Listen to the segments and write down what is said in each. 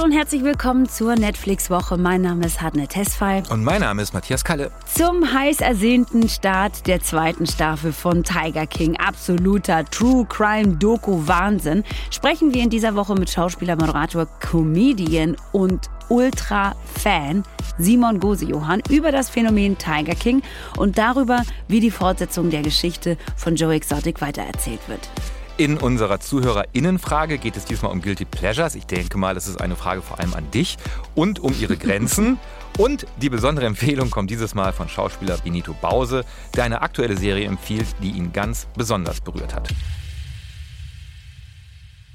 Hallo und herzlich willkommen zur Netflix-Woche. Mein Name ist Hadne Tesfay. Und mein Name ist Matthias Kalle. Zum heiß ersehnten Start der zweiten Staffel von Tiger King, absoluter True Crime Doku Wahnsinn, sprechen wir in dieser Woche mit Schauspieler, Moderator, Comedian und Ultra-Fan Simon Gose-Johann über das Phänomen Tiger King und darüber, wie die Fortsetzung der Geschichte von Joe Exotic weitererzählt wird. In unserer ZuhörerInnenfrage geht es diesmal um Guilty Pleasures. Ich denke mal, das ist eine Frage vor allem an dich und um ihre Grenzen. Und die besondere Empfehlung kommt dieses Mal von Schauspieler Benito Bause, der eine aktuelle Serie empfiehlt, die ihn ganz besonders berührt hat.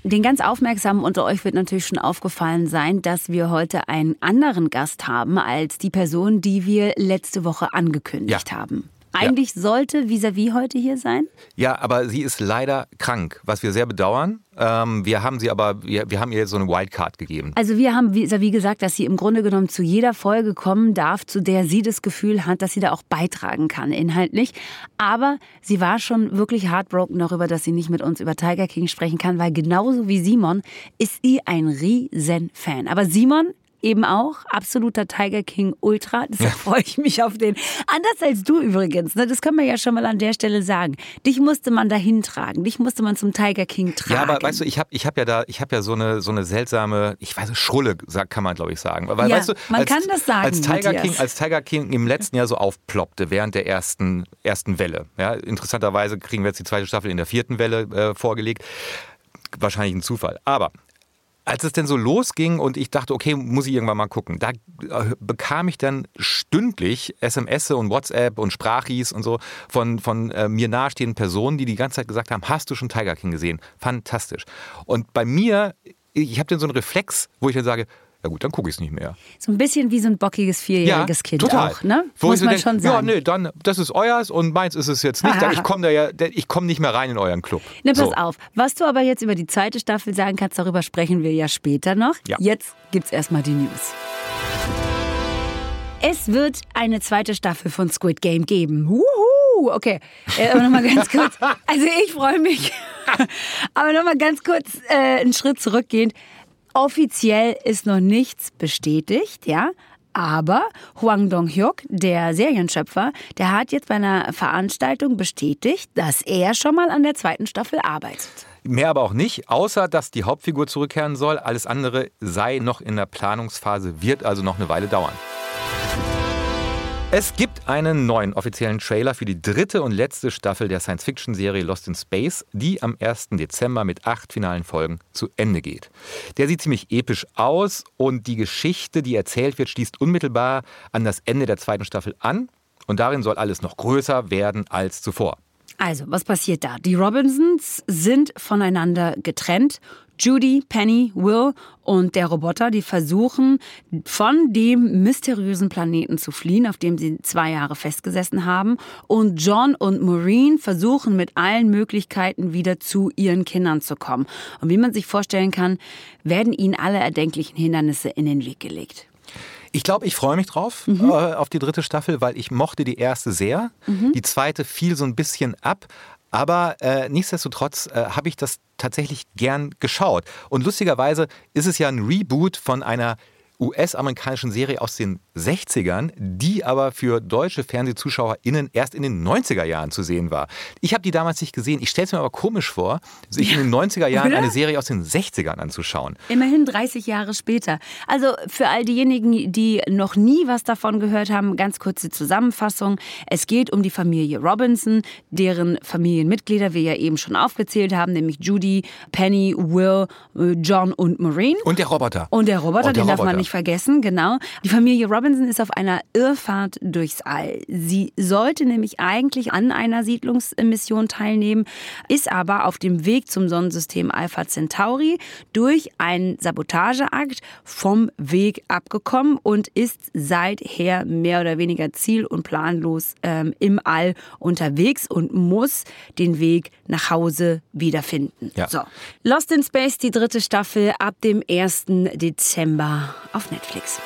Den ganz Aufmerksamen unter euch wird natürlich schon aufgefallen sein, dass wir heute einen anderen Gast haben als die Person, die wir letzte Woche angekündigt ja. haben. Eigentlich ja. sollte Visavi heute hier sein. Ja, aber sie ist leider krank, was wir sehr bedauern. Ähm, wir haben sie aber, wir, wir haben ihr so eine Wildcard gegeben. Also wir haben Visavi gesagt, dass sie im Grunde genommen zu jeder Folge kommen darf, zu der sie das Gefühl hat, dass sie da auch beitragen kann, inhaltlich. Aber sie war schon wirklich heartbroken darüber, dass sie nicht mit uns über Tiger King sprechen kann, weil genauso wie Simon ist sie ein riesen Fan. Aber Simon eben auch absoluter Tiger King Ultra. Deshalb ja. freue ich mich auf den. Anders als du übrigens. Ne? Das können wir ja schon mal an der Stelle sagen. Dich musste man dahin tragen. Dich musste man zum Tiger King tragen. Ja, aber weißt du, ich habe ich hab ja da, ich habe ja so eine, so eine seltsame, ich weiß, Schrulle, kann man glaube ich sagen. Weil, ja, weißt du, man als, kann das sagen. Als Tiger, King, als Tiger King im letzten Jahr so aufploppte während der ersten, ersten Welle. Ja, interessanterweise kriegen wir jetzt die zweite Staffel in der vierten Welle äh, vorgelegt. Wahrscheinlich ein Zufall. Aber als es denn so losging und ich dachte, okay, muss ich irgendwann mal gucken, da äh, bekam ich dann stündlich SMS und WhatsApp und Sprachis und so von, von äh, mir nahestehenden Personen, die die ganze Zeit gesagt haben, hast du schon Tiger King gesehen? Fantastisch. Und bei mir, ich habe dann so einen Reflex, wo ich dann sage, ja gut, dann gucke ich es nicht mehr. So ein bisschen wie so ein bockiges vierjähriges ja, Kind total. auch, ne? Wo Muss man denk, schon sagen. Ja, nee, dann, das ist euers und meins ist es jetzt nicht. ich komme da ja, ich komme nicht mehr rein in euren Club. Ne, pass so. auf. Was du aber jetzt über die zweite Staffel sagen kannst, darüber sprechen wir ja später noch. Ja. Jetzt gibt's erstmal die News. Es wird eine zweite Staffel von Squid Game geben. Wuhu! Okay, äh, aber nochmal ganz kurz. Also ich freue mich. aber nochmal ganz kurz äh, einen Schritt zurückgehend. Offiziell ist noch nichts bestätigt, ja. Aber Huang Dong-hyuk, der Serienschöpfer, der hat jetzt bei einer Veranstaltung bestätigt, dass er schon mal an der zweiten Staffel arbeitet. Mehr aber auch nicht, außer dass die Hauptfigur zurückkehren soll. Alles andere sei noch in der Planungsphase, wird also noch eine Weile dauern. Es gibt einen neuen offiziellen Trailer für die dritte und letzte Staffel der Science-Fiction-Serie Lost in Space, die am 1. Dezember mit acht finalen Folgen zu Ende geht. Der sieht ziemlich episch aus und die Geschichte, die erzählt wird, schließt unmittelbar an das Ende der zweiten Staffel an und darin soll alles noch größer werden als zuvor. Also, was passiert da? Die Robinsons sind voneinander getrennt Judy, Penny, Will und der Roboter, die versuchen, von dem mysteriösen Planeten zu fliehen, auf dem sie zwei Jahre festgesessen haben. Und John und Maureen versuchen mit allen Möglichkeiten wieder zu ihren Kindern zu kommen. Und wie man sich vorstellen kann, werden ihnen alle erdenklichen Hindernisse in den Weg gelegt. Ich glaube, ich freue mich drauf, mhm. äh, auf die dritte Staffel, weil ich mochte die erste sehr. Mhm. Die zweite fiel so ein bisschen ab. Aber äh, nichtsdestotrotz äh, habe ich das tatsächlich gern geschaut. Und lustigerweise ist es ja ein Reboot von einer US-amerikanischen Serie aus den 60ern, die aber für deutsche FernsehzuschauerInnen erst in den 90er Jahren zu sehen war. Ich habe die damals nicht gesehen. Ich stelle es mir aber komisch vor, sich ja. in den 90er Jahren Oder? eine Serie aus den 60ern anzuschauen. Immerhin 30 Jahre später. Also für all diejenigen, die noch nie was davon gehört haben, ganz kurze Zusammenfassung. Es geht um die Familie Robinson, deren Familienmitglieder wir ja eben schon aufgezählt haben, nämlich Judy, Penny, Will, äh, John und Maureen. Und der Roboter. Und der Roboter, und der den Roboter. darf man nicht vergessen, genau. Die Familie Robinson Robinson ist auf einer Irrfahrt durchs All. Sie sollte nämlich eigentlich an einer Siedlungsmission teilnehmen, ist aber auf dem Weg zum Sonnensystem Alpha Centauri durch einen Sabotageakt vom Weg abgekommen und ist seither mehr oder weniger ziel- und planlos ähm, im All unterwegs und muss den Weg nach Hause wiederfinden. Ja. So. Lost in Space, die dritte Staffel ab dem 1. Dezember auf Netflix.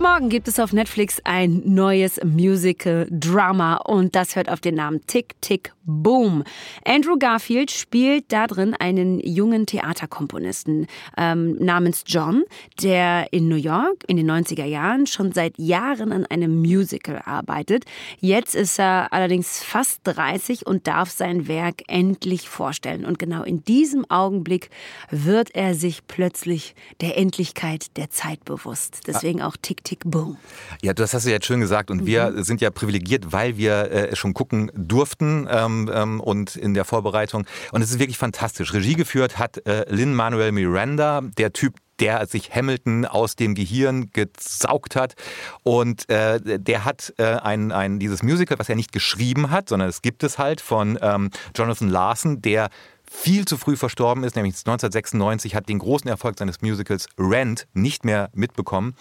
Morgen gibt es auf Netflix ein neues Musical-Drama und das hört auf den Namen Tick, Tick, Boom. Andrew Garfield spielt da drin einen jungen Theaterkomponisten ähm, namens John, der in New York in den 90er Jahren schon seit Jahren an einem Musical arbeitet. Jetzt ist er allerdings fast 30 und darf sein Werk endlich vorstellen. Und genau in diesem Augenblick wird er sich plötzlich der Endlichkeit der Zeit bewusst. Deswegen auch Tick, Tick, Boom. Ja, das hast du jetzt schön gesagt. Und wir mhm. sind ja privilegiert, weil wir äh, schon gucken durften. Ähm, ähm, und in der Vorbereitung. Und es ist wirklich fantastisch. Regie geführt hat äh, Lin-Manuel Miranda, der Typ, der sich Hamilton aus dem Gehirn gesaugt hat. Und äh, der hat äh, ein, ein, dieses Musical, was er nicht geschrieben hat, sondern es gibt es halt von ähm, Jonathan Larson, der viel zu früh verstorben ist, nämlich 1996, hat den großen Erfolg seines Musicals Rent nicht mehr mitbekommen.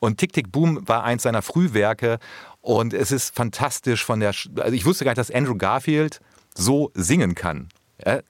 Und Tick Tick Boom war eins seiner Frühwerke und es ist fantastisch von der, also ich wusste gar nicht, dass Andrew Garfield so singen kann. Ja,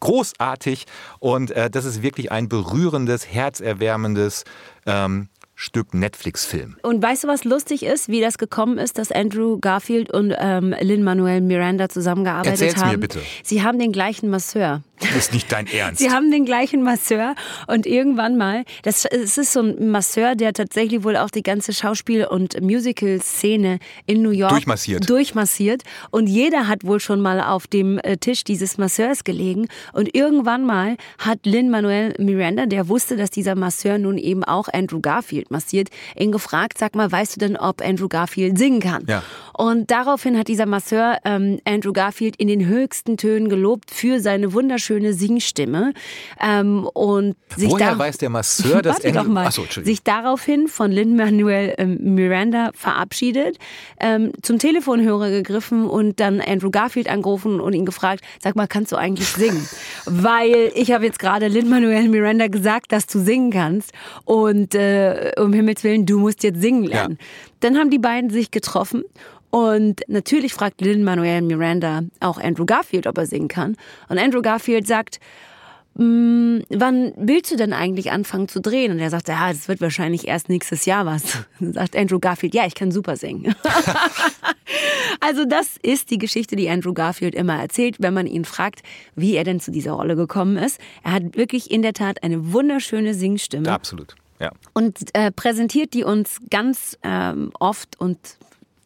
großartig und äh, das ist wirklich ein berührendes, herzerwärmendes ähm, Stück Netflix-Film. Und weißt du, was lustig ist, wie das gekommen ist, dass Andrew Garfield und ähm, Lin-Manuel Miranda zusammengearbeitet Erzähl's haben? Mir bitte. Sie haben den gleichen Masseur. Das ist nicht dein Ernst. Sie haben den gleichen Masseur und irgendwann mal, das es ist so ein Masseur, der tatsächlich wohl auch die ganze Schauspiel- und Musical-Szene in New York durchmassiert. durchmassiert. Und jeder hat wohl schon mal auf dem äh, Tisch dieses Masseurs gelegen. Und irgendwann mal hat Lin-Manuel Miranda, der wusste, dass dieser Masseur nun eben auch Andrew Garfield massiert, ihn gefragt, sag mal, weißt du denn, ob Andrew Garfield singen kann? Ja. Und daraufhin hat dieser Masseur ähm, Andrew Garfield in den höchsten Tönen gelobt für seine wunderschöne Singstimme. Ähm, und sich Woher weiß der Masseur, dass Warte doch mal, Achso, sich daraufhin von Lin-Manuel ähm, Miranda verabschiedet, ähm, zum Telefonhörer gegriffen und dann Andrew Garfield angerufen und ihn gefragt, sag mal, kannst du eigentlich singen? Weil ich habe jetzt gerade Lin-Manuel Miranda gesagt, dass du singen kannst und äh, um Himmels Willen, du musst jetzt singen lernen. Ja. Dann haben die beiden sich getroffen und natürlich fragt Lin-Manuel Miranda auch Andrew Garfield, ob er singen kann. Und Andrew Garfield sagt, hm, wann willst du denn eigentlich anfangen zu drehen? Und er sagt, ja, das wird wahrscheinlich erst nächstes Jahr was. Dann sagt Andrew Garfield, ja, ich kann super singen. also das ist die Geschichte, die Andrew Garfield immer erzählt, wenn man ihn fragt, wie er denn zu dieser Rolle gekommen ist. Er hat wirklich in der Tat eine wunderschöne Singstimme. Absolut. Ja. Und äh, präsentiert die uns ganz ähm, oft und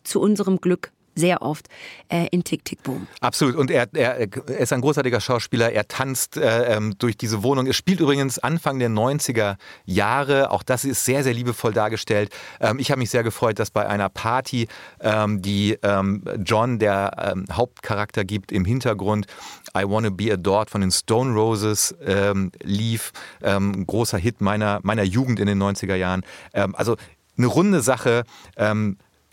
zu unserem Glück sehr oft äh, in Tick Tick Boom. Absolut. Und er, er, er ist ein großartiger Schauspieler. Er tanzt äh, ähm, durch diese Wohnung. Er spielt übrigens Anfang der 90er Jahre. Auch das ist sehr, sehr liebevoll dargestellt. Ähm, ich habe mich sehr gefreut, dass bei einer Party, ähm, die ähm, John, der ähm, Hauptcharakter, gibt, im Hintergrund I Wanna Be Adored von den Stone Roses ähm, lief. großer Hit meiner, meiner Jugend in den 90er Jahren. also eine runde Sache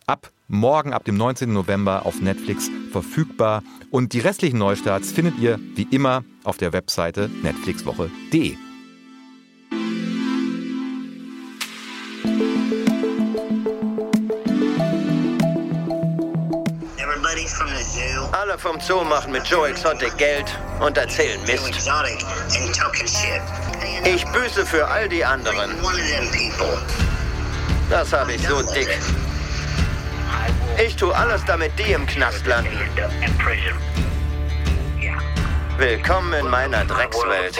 ab morgen, ab dem 19. November auf Netflix verfügbar. Und die restlichen Neustarts findet ihr wie immer auf der Webseite netflixwoche.de. Alle vom Zoo machen mit Joe Exotic Geld und erzählen Mist. Ich büße für all die anderen. Das habe ich so dick. Ich tue alles, damit die im Knast landen. Willkommen in meiner Dreckswelt.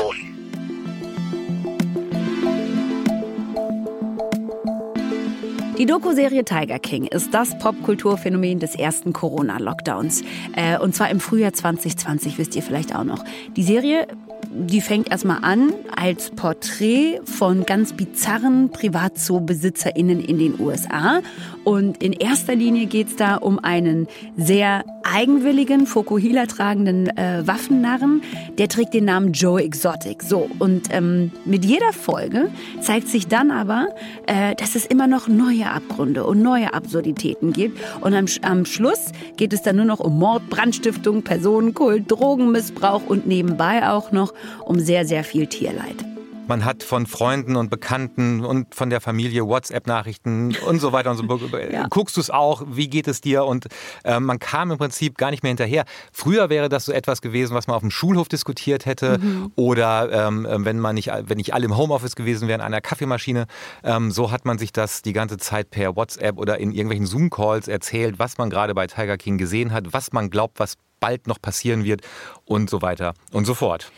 Die Doku-Serie Tiger King ist das Popkulturphänomen des ersten Corona-Lockdowns. Äh, und zwar im Frühjahr 2020, wisst ihr vielleicht auch noch. Die Serie die fängt erstmal an als Porträt von ganz bizarren Privatzoobesitzerinnen in den USA. Und in erster Linie geht es da um einen sehr eigenwilligen, Fokuhila tragenden äh, Waffennarren. Der trägt den Namen Joe Exotic. So, und ähm, mit jeder Folge zeigt sich dann aber, äh, dass es immer noch neue Abgründe und neue Absurditäten gibt. Und am, am Schluss geht es dann nur noch um Mord, Brandstiftung, Personenkult, Drogenmissbrauch und nebenbei auch noch um sehr, sehr viel Tierleid. man hat von Freunden und Bekannten und von der Familie WhatsApp-Nachrichten und so weiter und so fort. Ja. Guckst du es auch? Wie geht es dir? Und äh, man kam im Prinzip gar nicht mehr hinterher. Früher wäre das so etwas gewesen, was man auf dem Schulhof diskutiert hätte mhm. oder ähm, äh, wenn man nicht, wenn nicht alle im Homeoffice gewesen wären, an einer Kaffeemaschine. Ähm, so hat man sich das die ganze Zeit per WhatsApp oder in irgendwelchen Zoom-Calls erzählt, was man gerade bei Tiger King gesehen hat, was man glaubt, was bald noch passieren wird und so weiter und so fort.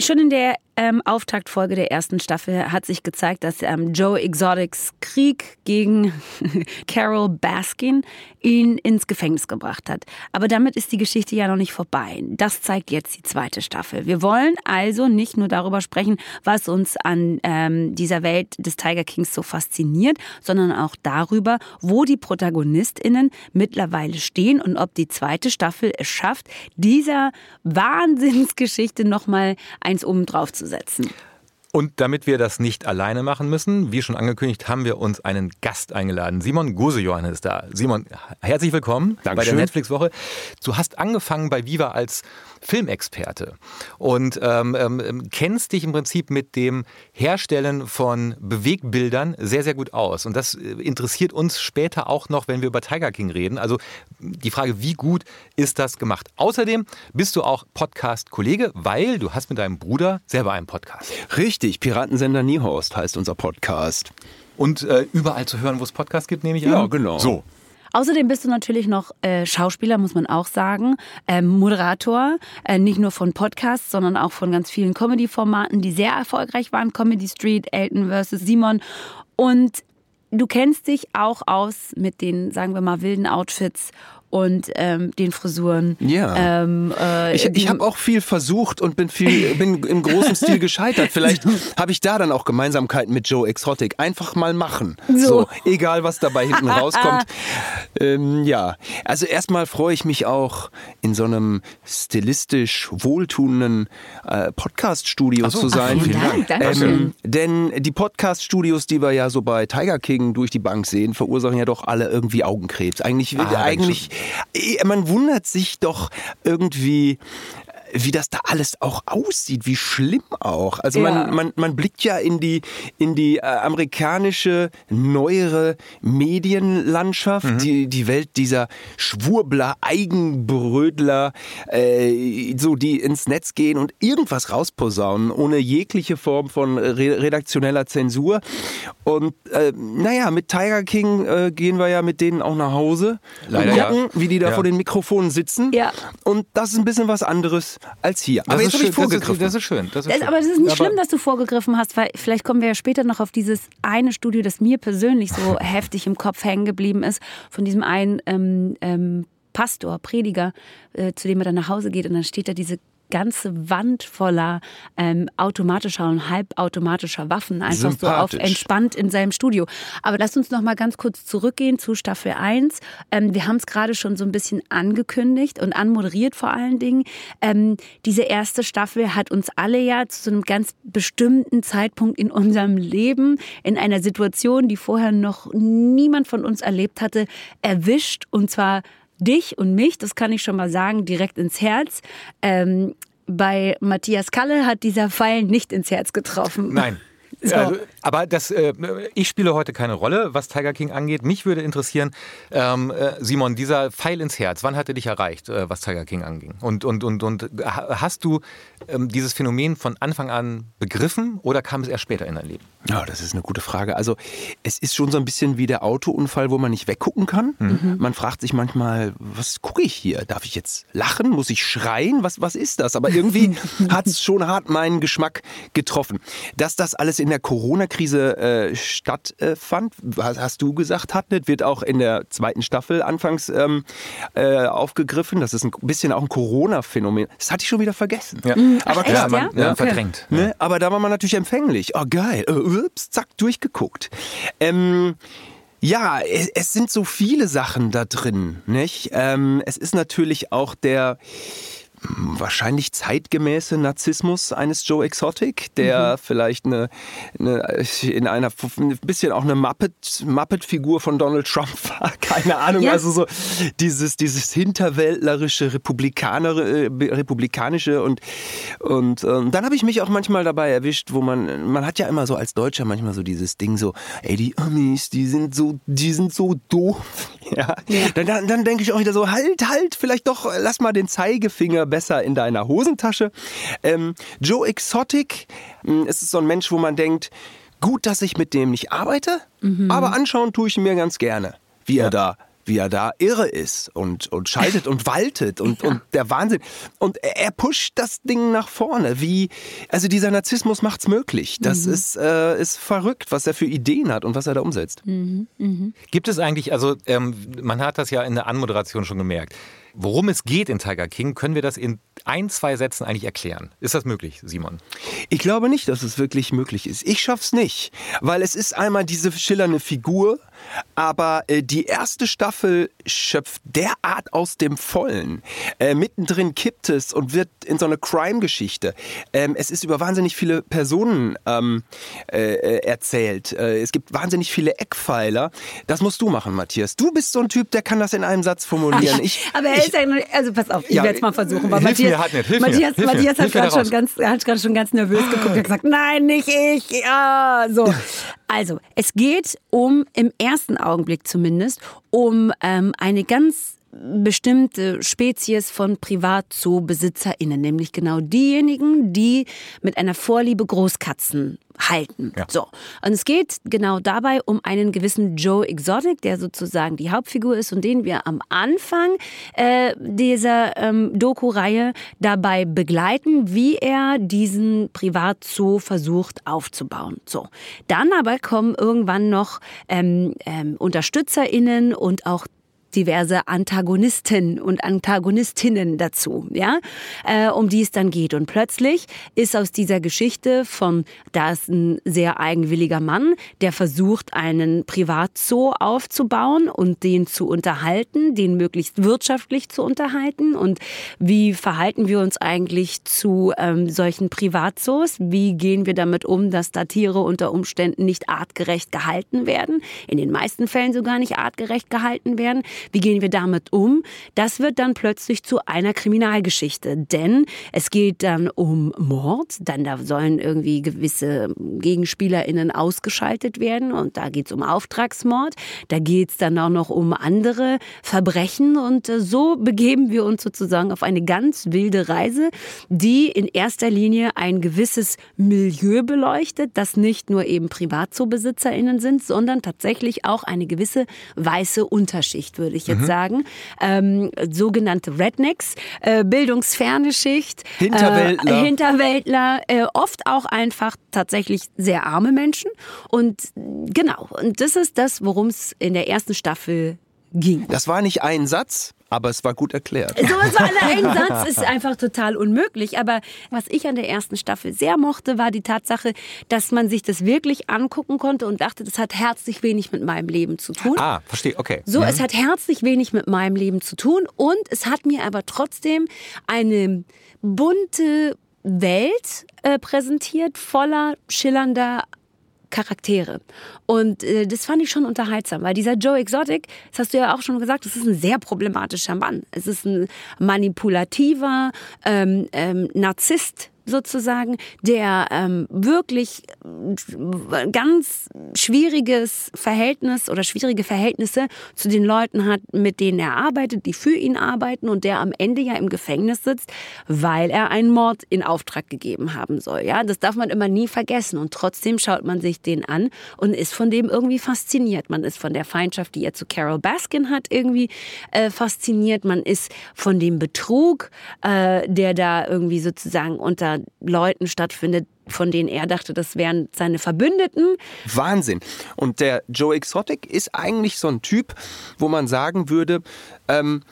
Schon in der ähm, Auftaktfolge der ersten Staffel hat sich gezeigt, dass ähm, Joe Exotics Krieg gegen Carol Baskin ihn ins Gefängnis gebracht hat. Aber damit ist die Geschichte ja noch nicht vorbei. Das zeigt jetzt die zweite Staffel. Wir wollen also nicht nur darüber sprechen, was uns an ähm, dieser Welt des Tiger Kings so fasziniert, sondern auch darüber, wo die ProtagonistInnen mittlerweile stehen und ob die zweite Staffel es schafft, dieser Wahnsinnsgeschichte nochmal eins oben drauf zu setzen. Und damit wir das nicht alleine machen müssen, wie schon angekündigt, haben wir uns einen Gast eingeladen. Simon Gosejohann ist da. Simon, herzlich willkommen Dankeschön. bei der Netflix-Woche. Du hast angefangen bei Viva als Filmexperte und ähm, ähm, kennst dich im Prinzip mit dem Herstellen von Bewegbildern sehr, sehr gut aus. Und das äh, interessiert uns später auch noch, wenn wir über Tiger King reden. Also die Frage, wie gut ist das gemacht? Außerdem bist du auch Podcast-Kollege, weil du hast mit deinem Bruder selber einen Podcast. Richtig, Piratensender Niehorst heißt unser Podcast. Und äh, überall zu hören, wo es Podcasts gibt, nehme ich an? Ja, genau. So, Außerdem bist du natürlich noch äh, Schauspieler, muss man auch sagen, äh, Moderator, äh, nicht nur von Podcasts, sondern auch von ganz vielen Comedy-Formaten, die sehr erfolgreich waren. Comedy Street, Elton vs. Simon. Und du kennst dich auch aus mit den, sagen wir mal, wilden Outfits und ähm, den Frisuren. Ja. Ähm, äh, ich ich habe auch viel versucht und bin viel bin im großen Stil gescheitert. Vielleicht habe ich da dann auch Gemeinsamkeiten mit Joe Exotic. Einfach mal machen. So, so egal was dabei hinten rauskommt. ähm, ja, also erstmal freue ich mich auch in so einem stilistisch wohltuenden äh, Podcast-Studio so, zu sein. Ach, vielen Dank, ähm, denn die Podcast-Studios, die wir ja so bei Tiger King durch die Bank sehen, verursachen ja doch alle irgendwie Augenkrebs. Eigentlich, ah, eigentlich man wundert sich doch irgendwie, wie das da alles auch aussieht, wie schlimm auch. Also ja. man, man, man blickt ja in die, in die äh, amerikanische, neuere Medienlandschaft, mhm. die, die Welt dieser Schwurbler, Eigenbrödler, äh, so die ins Netz gehen und irgendwas rausposaunen, ohne jegliche Form von re redaktioneller Zensur. Und äh, naja, mit Tiger King äh, gehen wir ja mit denen auch nach Hause Leider und gucken, ja. wie die da ja. vor den Mikrofonen sitzen. Ja. Und das ist ein bisschen was anderes als hier. Das aber jetzt habe ich vorgegriffen. Das ist, das ist schön. Das ist das, schön. aber das ist nicht aber schlimm, dass du vorgegriffen hast, weil vielleicht kommen wir ja später noch auf dieses eine Studio, das mir persönlich so heftig im Kopf hängen geblieben ist, von diesem einen ähm, ähm, Pastor, Prediger, äh, zu dem er dann nach Hause geht und dann steht da diese ganze Wand voller ähm, automatischer und halbautomatischer Waffen, einfach so auf entspannt in seinem Studio. Aber lass uns noch mal ganz kurz zurückgehen zu Staffel 1. Ähm, wir haben es gerade schon so ein bisschen angekündigt und anmoderiert vor allen Dingen. Ähm, diese erste Staffel hat uns alle ja zu einem ganz bestimmten Zeitpunkt in unserem Leben, in einer Situation, die vorher noch niemand von uns erlebt hatte, erwischt und zwar dich und mich, das kann ich schon mal sagen, direkt ins Herz. Ähm, bei Matthias Kalle hat dieser Pfeil nicht ins Herz getroffen. Nein. So. Also, aber das, äh, ich spiele heute keine Rolle, was Tiger King angeht. Mich würde interessieren, ähm, äh, Simon, dieser Pfeil ins Herz, wann hat er dich erreicht, äh, was Tiger King anging? Und, und, und, und hast du ähm, dieses Phänomen von Anfang an begriffen oder kam es erst später in dein Leben? Ja, das ist eine gute Frage. Also es ist schon so ein bisschen wie der Autounfall, wo man nicht weggucken kann. Mhm. Man fragt sich manchmal, was gucke ich hier? Darf ich jetzt lachen? Muss ich schreien? Was, was ist das? Aber irgendwie hat es schon hart meinen Geschmack getroffen. Dass das alles in der Corona-Krise äh, stattfand, was hast du gesagt, Hatnet, wird auch in der zweiten Staffel anfangs ähm, äh, aufgegriffen. Das ist ein bisschen auch ein Corona-Phänomen. Das hatte ich schon wieder vergessen. Ja. Mhm. Aber klar, ja, man, ja? Okay. verdrängt. Ne? Aber da war man natürlich empfänglich. Oh, geil. Äh, ups, zack, durchgeguckt. Ähm, ja, es, es, sind so viele Sachen da drin, nicht? Ähm, es ist natürlich auch der wahrscheinlich zeitgemäße Narzissmus eines Joe Exotic, der mhm. vielleicht eine, eine, in einer ein bisschen auch eine Muppet Muppet Figur von Donald Trump war, keine Ahnung, ja. also so dieses dieses hinterwäldlerische Republikaner äh, republikanische und und ähm, dann habe ich mich auch manchmal dabei erwischt, wo man man hat ja immer so als Deutscher manchmal so dieses Ding so, ey die Amis, die sind so die sind so doof, ja. ja. Dann, dann, dann denke ich auch wieder so, halt halt, vielleicht doch lass mal den Zeigefinger besser in deiner Hosentasche. Ähm, Joe Exotic, hm, es ist so ein Mensch, wo man denkt, gut, dass ich mit dem nicht arbeite, mhm. aber anschauen tue ich ihn mir ganz gerne, wie ja. er da wie er da irre ist und, und schaltet und waltet und, ja. und der Wahnsinn. Und er pusht das Ding nach vorne. Wie, also dieser Narzissmus macht es möglich. Das mhm. ist, äh, ist verrückt, was er für Ideen hat und was er da umsetzt. Mhm. Mhm. Gibt es eigentlich, also ähm, man hat das ja in der Anmoderation schon gemerkt, Worum es geht in Tiger King, können wir das in ein, zwei Sätzen eigentlich erklären. Ist das möglich, Simon? Ich glaube nicht, dass es wirklich möglich ist. Ich schaff's nicht, weil es ist einmal diese schillernde Figur, aber äh, die erste Staffel schöpft derart aus dem Vollen. Äh, mittendrin kippt es und wird in so eine Crime-Geschichte. Ähm, es ist über wahnsinnig viele Personen ähm, äh, äh erzählt. Äh, es gibt wahnsinnig viele Eckpfeiler. Das musst du machen, Matthias. Du bist so ein Typ, der kann das in einem Satz formulieren. Ich, aber er ist ja, also pass auf, ich ja, werde es mal versuchen. Weil Matthias, mir, halt nicht, hilf Matthias, mir, Matthias hat gerade schon ganz, hat schon ganz nervös geguckt und gesagt, nein, nicht ich. Ja, so. Also, es geht um, im ersten Augenblick zumindest, um ähm, eine ganz bestimmte Spezies von PrivatzoobesitzerInnen, nämlich genau diejenigen, die mit einer Vorliebe Großkatzen halten. Ja. So. Und es geht genau dabei um einen gewissen Joe Exotic, der sozusagen die Hauptfigur ist und den wir am Anfang äh, dieser ähm, Doku-Reihe dabei begleiten, wie er diesen Privatzoo versucht aufzubauen. So. Dann aber kommen irgendwann noch ähm, ähm, UnterstützerInnen und auch diverse Antagonisten und Antagonistinnen dazu, ja, äh, um die es dann geht. Und plötzlich ist aus dieser Geschichte von, da ist ein sehr eigenwilliger Mann, der versucht, einen Privatzoo aufzubauen und den zu unterhalten, den möglichst wirtschaftlich zu unterhalten. Und wie verhalten wir uns eigentlich zu ähm, solchen Privatzoos? Wie gehen wir damit um, dass da Tiere unter Umständen nicht artgerecht gehalten werden? In den meisten Fällen sogar nicht artgerecht gehalten werden. Wie gehen wir damit um? Das wird dann plötzlich zu einer Kriminalgeschichte, denn es geht dann um Mord, dann da sollen irgendwie gewisse GegenspielerInnen ausgeschaltet werden und da geht es um Auftragsmord, da geht es dann auch noch um andere Verbrechen und äh, so begeben wir uns sozusagen auf eine ganz wilde Reise, die in erster Linie ein gewisses Milieu beleuchtet, das nicht nur eben PrivatzoobesitzerInnen sind, sondern tatsächlich auch eine gewisse weiße Unterschicht, würde ich jetzt mhm. sagen. Ähm, sogenannte Rednecks, äh, bildungsferne Schicht, Hinterwäldler, äh, Hinterwäldler äh, oft auch einfach tatsächlich sehr arme Menschen. Und genau, und das ist das, worum es in der ersten Staffel ging. Das war nicht ein Satz, aber es war gut erklärt. So was war ein Satz ist einfach total unmöglich. Aber was ich an der ersten Staffel sehr mochte, war die Tatsache, dass man sich das wirklich angucken konnte und dachte, das hat herzlich wenig mit meinem Leben zu tun. Ah, verstehe, okay. So, mhm. es hat herzlich wenig mit meinem Leben zu tun und es hat mir aber trotzdem eine bunte Welt äh, präsentiert, voller schillernder Charaktere. Und äh, das fand ich schon unterhaltsam, weil dieser Joe Exotic, das hast du ja auch schon gesagt, das ist ein sehr problematischer Mann. Es ist ein manipulativer ähm, ähm, Narzisst, sozusagen, der ähm, wirklich ganz schwieriges Verhältnis oder schwierige Verhältnisse zu den Leuten hat, mit denen er arbeitet, die für ihn arbeiten und der am Ende ja im Gefängnis sitzt, weil er einen Mord in Auftrag gegeben haben soll. Ja, das darf man immer nie vergessen und trotzdem schaut man sich den an und ist von dem irgendwie fasziniert. Man ist von der Feindschaft, die er zu Carol Baskin hat, irgendwie äh, fasziniert. Man ist von dem Betrug, äh, der da irgendwie sozusagen unter Leuten stattfindet, von denen er dachte, das wären seine Verbündeten. Wahnsinn. Und der Joe Exotic ist eigentlich so ein Typ, wo man sagen würde, ähm,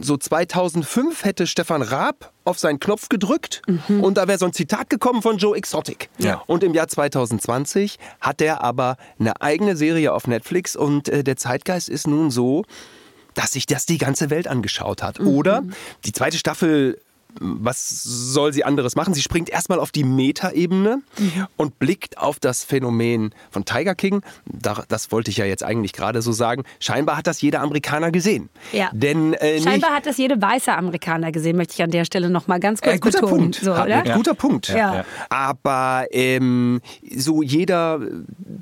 so 2005 hätte Stefan Raab auf seinen Knopf gedrückt mhm. und da wäre so ein Zitat gekommen von Joe Exotic. Ja. Und im Jahr 2020 hat er aber eine eigene Serie auf Netflix und äh, der Zeitgeist ist nun so, dass sich das die ganze Welt angeschaut hat. Mhm. Oder die zweite Staffel was soll sie anderes machen? Sie springt erstmal auf die Metaebene und blickt auf das Phänomen von Tiger King. Das wollte ich ja jetzt eigentlich gerade so sagen. Scheinbar hat das jeder Amerikaner gesehen. Ja. Denn, äh, Scheinbar hat das jede weiße Amerikaner gesehen, möchte ich an der Stelle noch mal ganz kurz äh, guter betonen. Punkt. So, ja. Guter Punkt. Ja. Aber ähm, so jeder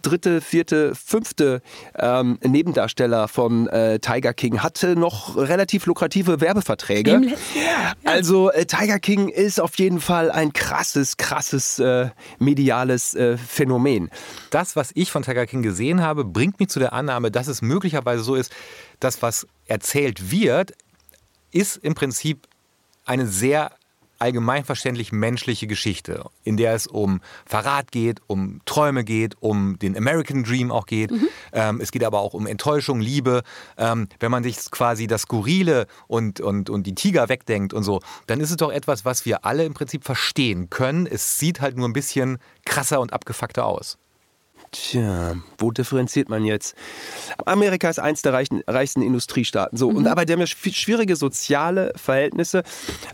dritte, vierte, fünfte ähm, Nebendarsteller von äh, Tiger King hatte noch relativ lukrative Werbeverträge. Im letzten Jahr. Also äh, Tiger King ist auf jeden Fall ein krasses, krasses äh, mediales äh, Phänomen. Das, was ich von Tiger King gesehen habe, bringt mich zu der Annahme, dass es möglicherweise so ist, dass was erzählt wird, ist im Prinzip eine sehr allgemeinverständlich menschliche Geschichte, in der es um Verrat geht, um Träume geht, um den American Dream auch geht. Mhm. Ähm, es geht aber auch um Enttäuschung, Liebe. Ähm, wenn man sich quasi das Skurrile und, und, und die Tiger wegdenkt und so, dann ist es doch etwas, was wir alle im Prinzip verstehen können. Es sieht halt nur ein bisschen krasser und abgefuckter aus. Tja, wo differenziert man jetzt? Amerika ist eins der reichen, reichsten Industriestaaten. So, mhm. und aber der haben schwierige soziale Verhältnisse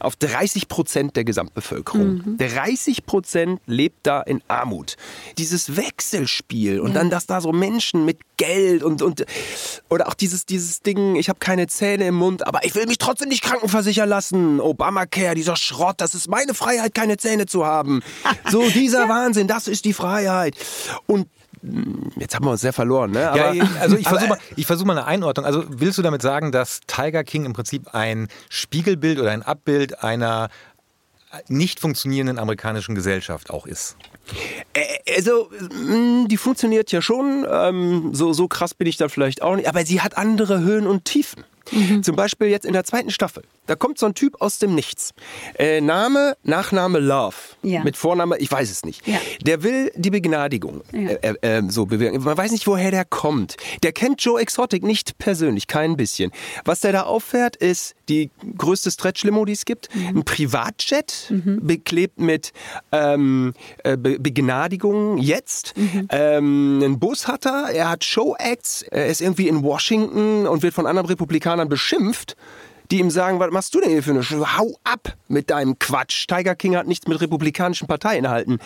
auf 30 Prozent der Gesamtbevölkerung. Mhm. 30 Prozent lebt da in Armut. Dieses Wechselspiel und ja. dann, dass da so Menschen mit Geld und, und oder auch dieses, dieses Ding, ich habe keine Zähne im Mund, aber ich will mich trotzdem nicht krankenversichern lassen. Obamacare, dieser Schrott, das ist meine Freiheit, keine Zähne zu haben. So, dieser ja. Wahnsinn, das ist die Freiheit. Und Jetzt haben wir uns sehr verloren, ne? Aber, ja, also ich versuche mal, versuch mal eine Einordnung. Also willst du damit sagen, dass Tiger King im Prinzip ein Spiegelbild oder ein Abbild einer nicht funktionierenden amerikanischen Gesellschaft auch ist? Äh, also, mm, die funktioniert ja schon. Ähm, so, so krass bin ich da vielleicht auch nicht. Aber sie hat andere Höhen und Tiefen. Mhm. Zum Beispiel jetzt in der zweiten Staffel. Da kommt so ein Typ aus dem Nichts. Äh, Name, Nachname Love. Ja. Mit Vorname, ich weiß es nicht. Ja. Der will die Begnadigung ja. äh, äh, äh so bewirken. Man weiß nicht, woher der kommt. Der kennt Joe Exotic nicht persönlich, kein bisschen. Was der da auffährt, ist die größte Stretch-Limo, die es gibt. Mhm. Ein Privatjet, mhm. beklebt mit ähm, äh, Be Begnadigungen jetzt. Mhm. Ähm, einen Bus hat er, er hat Show-Acts, er ist irgendwie in Washington und wird von anderen Republikanern beschimpft die ihm sagen, was machst du denn hier für eine Sch Hau ab mit deinem Quatsch. Tiger King hat nichts mit republikanischen Parteien halten.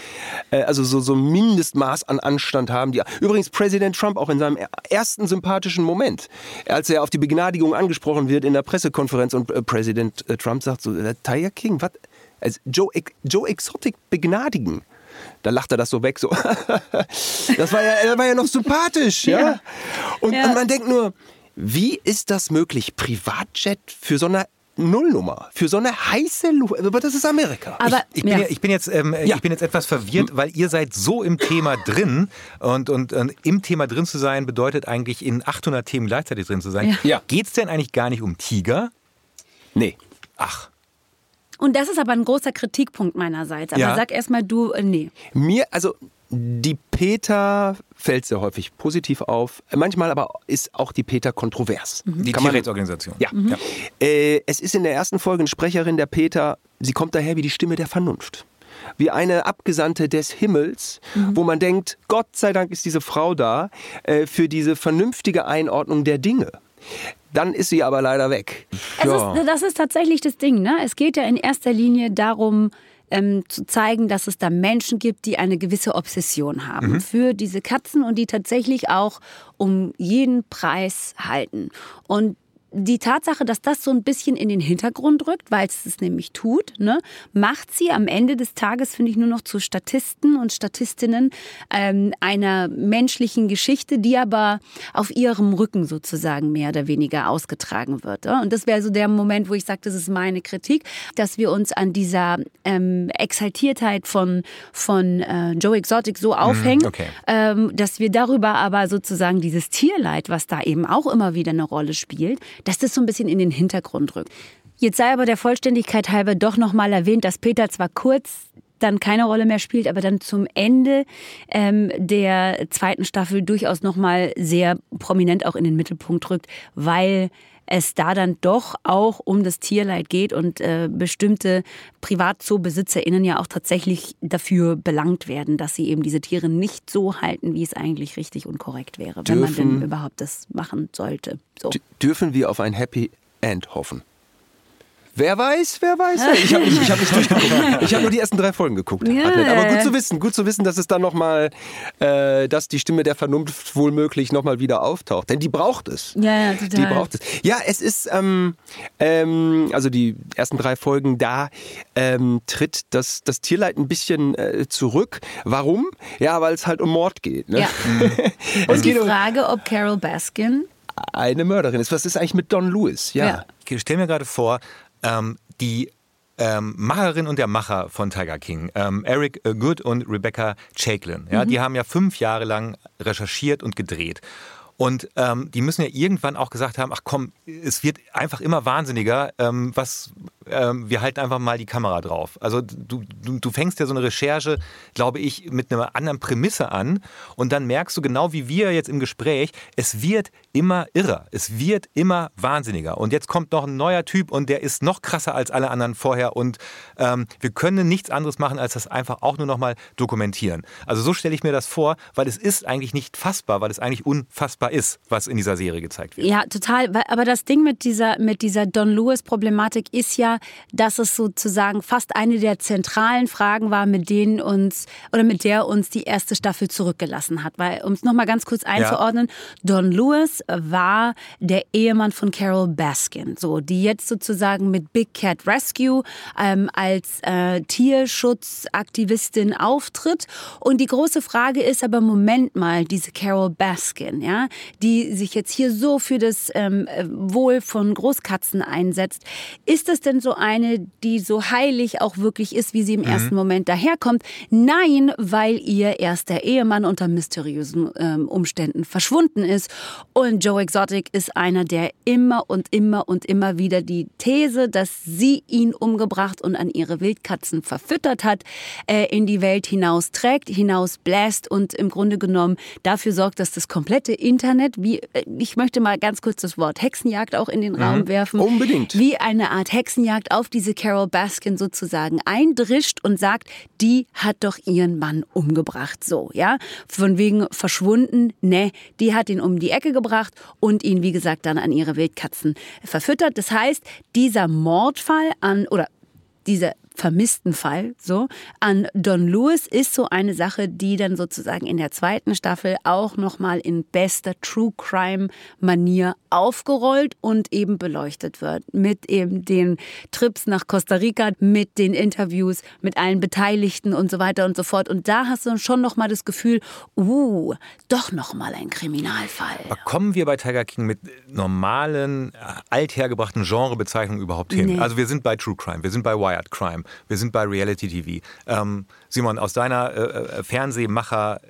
Äh, also so, so ein Mindestmaß an Anstand haben die. Übrigens Präsident Trump auch in seinem ersten sympathischen Moment, als er auf die Begnadigung angesprochen wird in der Pressekonferenz und äh, Präsident äh, Trump sagt so, äh, Tiger King, was? Also Joe, Joe Exotic begnadigen. Da lacht er das so weg, so. das war ja, das war ja noch sympathisch, ja. ja. Und, ja. und man denkt nur, wie ist das möglich? Privatjet für so eine Nullnummer für so eine heiße Luft. Aber das ist Amerika. Aber, ich, ich, bin, ja. ich, bin jetzt, ähm, ja. ich bin jetzt etwas verwirrt, weil ihr seid so im Thema drin und, und, und, im Thema drin zu sein bedeutet eigentlich in 800 Themen gleichzeitig drin zu sein. Ja. Geht es denn eigentlich gar nicht um Tiger? Nee. Ach. Und das ist aber ein großer Kritikpunkt meinerseits. Aber ja. sag erstmal du, äh, nee. Mir, also die Peter fällt sehr häufig positiv auf. Manchmal aber ist auch die Peter kontrovers. Mhm. Die Tierrechtsorganisation. Ja. Mhm. ja. Äh, es ist in der ersten Folge eine Sprecherin der Peter, sie kommt daher wie die Stimme der Vernunft wie eine Abgesandte des Himmels, mhm. wo man denkt, Gott sei Dank ist diese Frau da äh, für diese vernünftige Einordnung der Dinge. Dann ist sie aber leider weg. Ja. Ist, das ist tatsächlich das Ding. Ne? Es geht ja in erster Linie darum, ähm, zu zeigen, dass es da Menschen gibt, die eine gewisse Obsession haben mhm. für diese Katzen und die tatsächlich auch um jeden Preis halten. Und die Tatsache, dass das so ein bisschen in den Hintergrund rückt, weil es es nämlich tut, ne, macht sie am Ende des Tages, finde ich, nur noch zu Statisten und Statistinnen ähm, einer menschlichen Geschichte, die aber auf ihrem Rücken sozusagen mehr oder weniger ausgetragen wird. Und das wäre so der Moment, wo ich sage, das ist meine Kritik, dass wir uns an dieser ähm, Exaltiertheit von, von äh, Joe Exotic so mhm, aufhängen, okay. ähm, dass wir darüber aber sozusagen dieses Tierleid, was da eben auch immer wieder eine Rolle spielt, dass das so ein bisschen in den Hintergrund rückt. Jetzt sei aber der Vollständigkeit halber doch nochmal erwähnt, dass Peter zwar kurz dann keine Rolle mehr spielt, aber dann zum Ende ähm, der zweiten Staffel durchaus nochmal sehr prominent auch in den Mittelpunkt rückt, weil es da dann doch auch um das Tierleid geht und äh, bestimmte PrivatzoobesitzerInnen ja auch tatsächlich dafür belangt werden, dass sie eben diese Tiere nicht so halten, wie es eigentlich richtig und korrekt wäre, dürfen, wenn man denn überhaupt das machen sollte. So. Dürfen wir auf ein Happy End hoffen? Wer weiß, wer weiß. Ich habe nicht, hab nicht durchgeguckt. Ich habe nur die ersten drei Folgen geguckt. Ja. Aber gut zu wissen, gut zu wissen, dass es dann nochmal, äh, dass die Stimme der Vernunft wohl möglich nochmal wieder auftaucht. Denn die braucht es. Ja, ja, total. Die braucht es. Ja, es ist, ähm, ähm, also die ersten drei Folgen, da ähm, tritt das, das Tierleid ein bisschen äh, zurück. Warum? Ja, weil es halt um Mord geht. Ne? Ja. Und die Frage, ob Carol Baskin eine Mörderin ist. Was ist eigentlich mit Don Lewis? Ja. ja. Ich stell mir gerade vor, ähm, die ähm, Macherin und der Macher von Tiger King, ähm, Eric Good und Rebecca Chaklin, ja, mhm. die haben ja fünf Jahre lang recherchiert und gedreht. Und ähm, die müssen ja irgendwann auch gesagt haben, ach komm, es wird einfach immer wahnsinniger, ähm, was ähm, wir halten einfach mal die Kamera drauf. Also du, du, du, fängst ja so eine Recherche, glaube ich, mit einer anderen Prämisse an und dann merkst du genau wie wir jetzt im Gespräch, es wird immer irrer, es wird immer wahnsinniger. Und jetzt kommt noch ein neuer Typ und der ist noch krasser als alle anderen vorher und ähm, wir können nichts anderes machen, als das einfach auch nur noch mal dokumentieren. Also so stelle ich mir das vor, weil es ist eigentlich nicht fassbar, weil es eigentlich unfassbar ist, was in dieser Serie gezeigt wird. Ja, total. Aber das Ding mit dieser, mit dieser Don Lewis-Problematik ist ja, dass es sozusagen fast eine der zentralen Fragen war, mit denen uns oder mit der uns die erste Staffel zurückgelassen hat. Weil, um es nochmal ganz kurz einzuordnen, ja. Don Lewis war der Ehemann von Carol Baskin, so, die jetzt sozusagen mit Big Cat Rescue ähm, als äh, Tierschutzaktivistin auftritt. Und die große Frage ist aber, Moment mal, diese Carol Baskin, ja, die sich jetzt hier so für das ähm, Wohl von Großkatzen einsetzt, ist es denn so eine, die so heilig auch wirklich ist, wie sie im mhm. ersten Moment daherkommt. Nein, weil ihr erster Ehemann unter mysteriösen ähm, Umständen verschwunden ist. Und Joe Exotic ist einer, der immer und immer und immer wieder die These, dass sie ihn umgebracht und an ihre Wildkatzen verfüttert hat, äh, in die Welt hinaus trägt, hinaus bläst und im Grunde genommen dafür sorgt, dass das komplette Internet, wie äh, ich möchte mal ganz kurz das Wort Hexenjagd auch in den mhm. Raum werfen. Unbedingt. Wie eine Art Hexenjagd Jagd auf diese Carol Baskin sozusagen eindrischt und sagt, die hat doch ihren Mann umgebracht. So, ja. Von wegen verschwunden, ne, die hat ihn um die Ecke gebracht und ihn, wie gesagt, dann an ihre Wildkatzen verfüttert. Das heißt, dieser Mordfall an, oder dieser vermissten Fall so an Don Lewis ist so eine Sache, die dann sozusagen in der zweiten Staffel auch noch mal in bester True Crime Manier aufgerollt und eben beleuchtet wird mit eben den Trips nach Costa Rica, mit den Interviews mit allen Beteiligten und so weiter und so fort und da hast du schon noch mal das Gefühl, uh, doch noch mal ein Kriminalfall. Aber kommen wir bei Tiger King mit normalen althergebrachten Genrebezeichnungen überhaupt hin? Nee. Also wir sind bei True Crime, wir sind bei Wired Crime wir sind bei Reality TV. Ähm, Simon, aus deiner äh, äh Fernsehmacher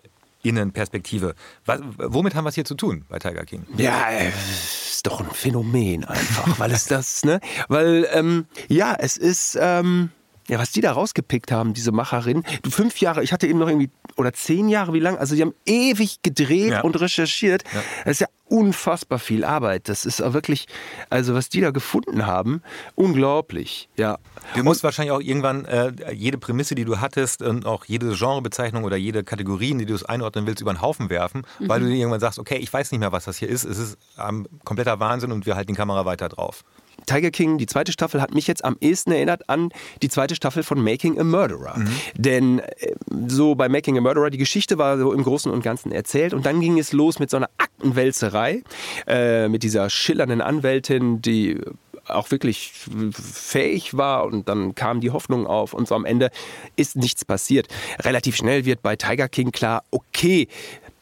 Innenperspektive. Was, womit haben wir es hier zu tun bei Tiger King? Ja, äh, ist doch ein Phänomen einfach, weil es das, ne? Weil, ähm, ja, es ist, ähm, ja, was die da rausgepickt haben, diese Macherin. Fünf Jahre, ich hatte eben noch irgendwie, oder zehn Jahre, wie lang? Also, die haben ewig gedreht ja. und recherchiert. Ja. Das ist ja unfassbar viel Arbeit. Das ist auch wirklich, also was die da gefunden haben, unglaublich, ja. Du musst und, wahrscheinlich auch irgendwann äh, jede Prämisse, die du hattest und auch jede Genrebezeichnung oder jede Kategorien, die du es einordnen willst, über den Haufen werfen, mhm. weil du dir irgendwann sagst, okay, ich weiß nicht mehr, was das hier ist. Es ist ähm, kompletter Wahnsinn und wir halten die Kamera weiter drauf. Tiger King, die zweite Staffel, hat mich jetzt am ehesten erinnert an die zweite Staffel von Making a Murderer. Mhm. Denn äh, so bei Making a Murderer, die Geschichte war so im Großen und Ganzen erzählt und dann ging es los mit so einer Aktenwälzerei, äh, mit dieser schillernden Anwältin, die auch wirklich fähig war und dann kam die Hoffnung auf und so am Ende ist nichts passiert. Relativ schnell wird bei Tiger King klar, okay.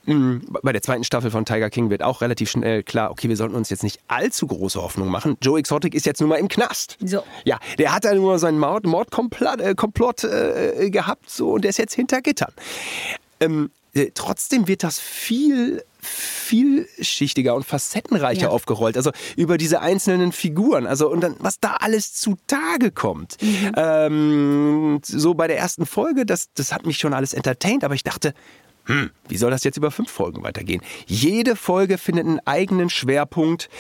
Bei der zweiten Staffel von Tiger King wird auch relativ schnell klar, okay, wir sollten uns jetzt nicht allzu große Hoffnung machen. Joe Exotic ist jetzt nun mal im Knast. So. Ja, der hat da nur seinen Mord, Mordkomplott äh, Komplott, äh, gehabt so, und der ist jetzt hinter Gittern. Ähm, äh, trotzdem wird das viel vielschichtiger und facettenreicher ja. aufgerollt. Also über diese einzelnen Figuren. Also und dann, was da alles zutage kommt. Mhm. Ähm, so bei der ersten Folge, das, das hat mich schon alles entertained, aber ich dachte, hm, wie soll das jetzt über fünf Folgen weitergehen? Jede Folge findet einen eigenen Schwerpunkt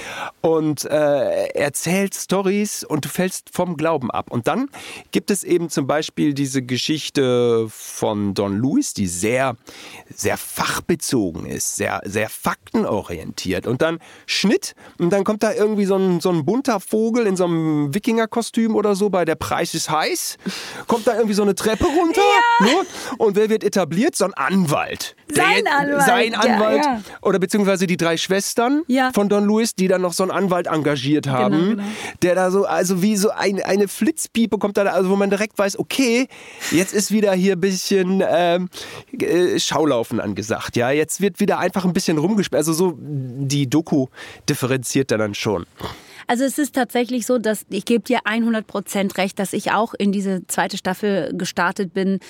und äh, erzählt Stories und du fällst vom Glauben ab. Und dann gibt es eben zum Beispiel diese Geschichte von Don Lewis, die sehr, sehr fachbezogen ist, sehr, sehr faktenorientiert. Und dann Schnitt und dann kommt da irgendwie so ein, so ein bunter Vogel in so einem Wikingerkostüm oder so bei Der Preis ist heiß. Kommt da irgendwie so eine Treppe runter ja. ne? und wer wird etabliert? So ein Anwalt. Anwalt. Sein der, Anwalt. Sein Anwalt. Ja, ja. Oder beziehungsweise die drei Schwestern ja. von Don Luis, die dann noch so einen Anwalt engagiert genau, haben. Genau, genau. Der da so, also wie so ein, eine Flitzpiepe kommt da, also wo man direkt weiß, okay, jetzt ist wieder hier ein bisschen ähm, äh, Schaulaufen angesagt. Ja, jetzt wird wieder einfach ein bisschen rumgespielt. Also so die Doku differenziert da dann schon. Also es ist tatsächlich so, dass ich gebe dir 100 Prozent recht, dass ich auch in diese zweite Staffel gestartet bin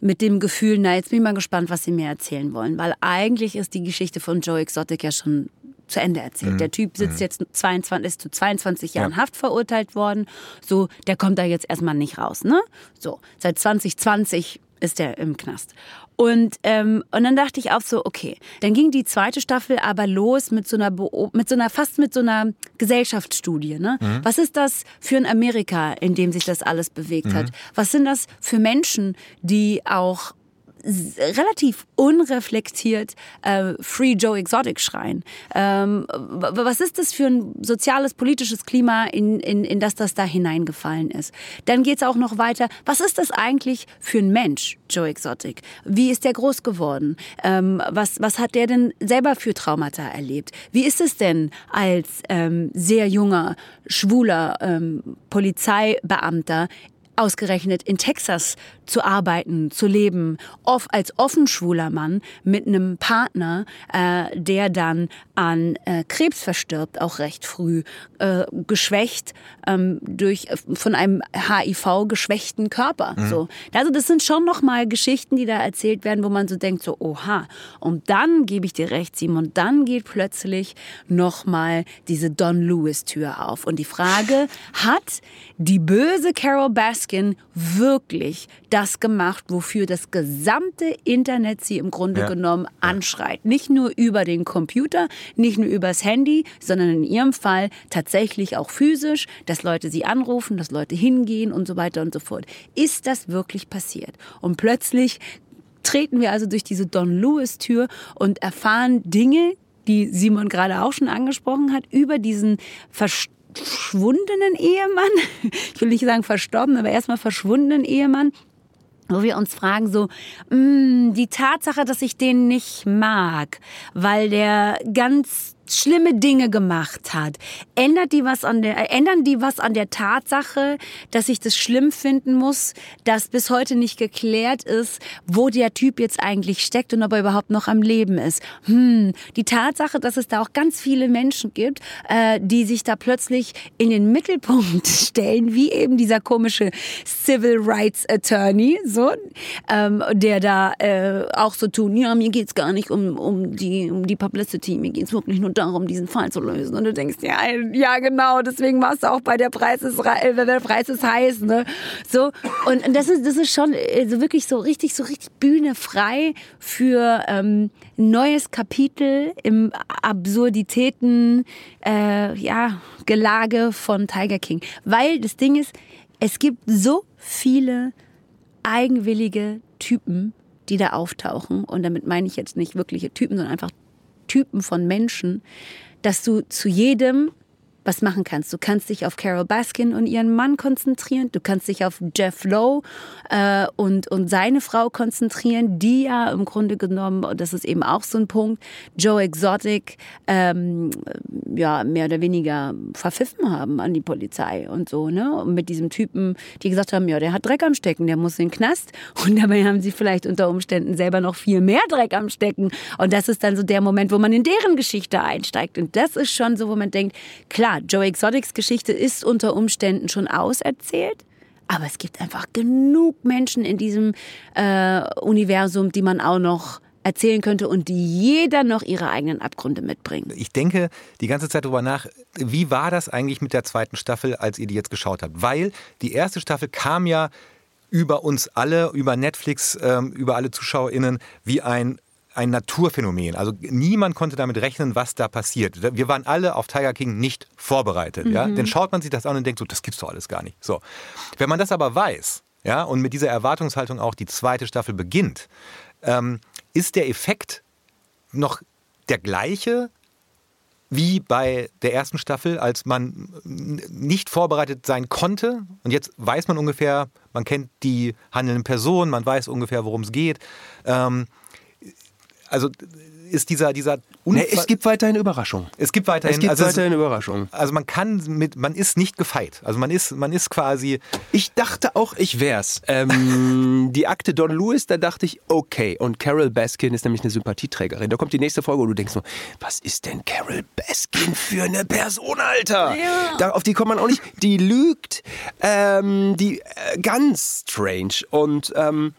mit dem Gefühl, na jetzt bin ich mal gespannt, was sie mir erzählen wollen, weil eigentlich ist die Geschichte von Joe Exotic ja schon zu Ende erzählt. Mhm. Der Typ sitzt mhm. jetzt 22, ist zu 22 Jahren ja. Haft verurteilt worden. So, der kommt da jetzt erstmal nicht raus, ne? So, seit 2020 ist er im Knast. Und, ähm, und dann dachte ich auch so, okay, dann ging die zweite Staffel aber los mit so einer, mit so einer fast mit so einer Gesellschaftsstudie. Ne? Mhm. Was ist das für ein Amerika, in dem sich das alles bewegt mhm. hat? Was sind das für Menschen, die auch relativ unreflektiert äh, Free Joe Exotic schreien. Ähm, was ist das für ein soziales, politisches Klima, in, in, in das das da hineingefallen ist? Dann geht es auch noch weiter. Was ist das eigentlich für ein Mensch, Joe Exotic? Wie ist der groß geworden? Ähm, was, was hat der denn selber für Traumata erlebt? Wie ist es denn als ähm, sehr junger, schwuler ähm, Polizeibeamter ausgerechnet in Texas zu arbeiten, zu leben, oft als offenschwuler Mann mit einem Partner, äh, der dann an äh, Krebs verstirbt, auch recht früh, äh, geschwächt ähm, durch von einem HIV geschwächten Körper. Mhm. So, also das sind schon noch mal Geschichten, die da erzählt werden, wo man so denkt, so oha. Und dann gebe ich dir recht, Simon, dann geht plötzlich noch mal diese Don Lewis Tür auf und die Frage hat die böse Carol Baskin wirklich das gemacht, wofür das gesamte Internet sie im Grunde ja. genommen anschreit. Nicht nur über den Computer, nicht nur übers Handy, sondern in ihrem Fall tatsächlich auch physisch, dass Leute sie anrufen, dass Leute hingehen und so weiter und so fort. Ist das wirklich passiert? Und plötzlich treten wir also durch diese Don Lewis Tür und erfahren Dinge, die Simon gerade auch schon angesprochen hat, über diesen verschwundenen Ehemann. Ich will nicht sagen verstorben, aber erstmal verschwundenen Ehemann, wo wir uns fragen, so, mh, mm, die Tatsache, dass ich den nicht mag, weil der ganz schlimme Dinge gemacht hat, ändert die was an der, ändern die was an der Tatsache, dass ich das schlimm finden muss, dass bis heute nicht geklärt ist, wo der Typ jetzt eigentlich steckt und ob er überhaupt noch am Leben ist. Hm, die Tatsache, dass es da auch ganz viele Menschen gibt, äh, die sich da plötzlich in den Mittelpunkt stellen, wie eben dieser komische Civil Rights Attorney, so, ähm, der da äh, auch so tun, ja, mir geht's gar nicht um, um die, um die Publicity, mir geht's wirklich nur darum, diesen Fall zu lösen. Und du denkst, ja, ja genau, deswegen machst du auch bei der Preis ist, äh, der Preis ist heiß. Ne? So, und das ist, das ist schon also wirklich so richtig, so richtig Bühne frei für ähm, neues Kapitel im Absurditäten, äh, ja, Gelage von Tiger King. Weil das Ding ist, es gibt so viele eigenwillige Typen, die da auftauchen. Und damit meine ich jetzt nicht wirkliche Typen, sondern einfach Typen von Menschen, dass du zu jedem was machen kannst. Du kannst dich auf Carol Baskin und ihren Mann konzentrieren. Du kannst dich auf Jeff Lowe äh, und, und seine Frau konzentrieren, die ja im Grunde genommen, und das ist eben auch so ein Punkt, Joe Exotic ähm, ja mehr oder weniger verpfiffen haben an die Polizei und so. Ne? Und mit diesem Typen, die gesagt haben, ja, der hat Dreck am Stecken, der muss in den Knast. Und dabei haben sie vielleicht unter Umständen selber noch viel mehr Dreck am Stecken. Und das ist dann so der Moment, wo man in deren Geschichte einsteigt. Und das ist schon so, wo man denkt, klar, klar, Joe Exotics Geschichte ist unter Umständen schon auserzählt. Aber es gibt einfach genug Menschen in diesem äh, Universum, die man auch noch erzählen könnte und die jeder noch ihre eigenen Abgründe mitbringt. Ich denke die ganze Zeit darüber nach, wie war das eigentlich mit der zweiten Staffel, als ihr die jetzt geschaut habt? Weil die erste Staffel kam ja über uns alle, über Netflix, ähm, über alle ZuschauerInnen wie ein ein Naturphänomen. Also niemand konnte damit rechnen, was da passiert. Wir waren alle auf Tiger King nicht vorbereitet. Mhm. Ja? Dann schaut man sich das an und denkt so, das gibt's doch alles gar nicht. So. Wenn man das aber weiß, ja, und mit dieser Erwartungshaltung auch die zweite Staffel beginnt, ähm, ist der Effekt noch der gleiche wie bei der ersten Staffel, als man nicht vorbereitet sein konnte. Und jetzt weiß man ungefähr, man kennt die handelnden Personen, man weiß ungefähr, worum es geht. Ähm, also ist dieser, dieser nee, Es gibt weiterhin Überraschungen. Es gibt weiterhin, es gibt also weiterhin Überraschungen. Also man kann mit, man ist nicht gefeit. Also man ist, man ist quasi. Ich dachte auch, ich wär's. Ähm, die Akte Don Lewis, da dachte ich, okay. Und Carol Baskin ist nämlich eine Sympathieträgerin. Da kommt die nächste Folge, wo du denkst so, was ist denn Carol Baskin für eine Person, Alter? Ja. Da, auf die kommt man auch nicht. Die lügt. Ähm, die äh, ganz strange. Und ähm,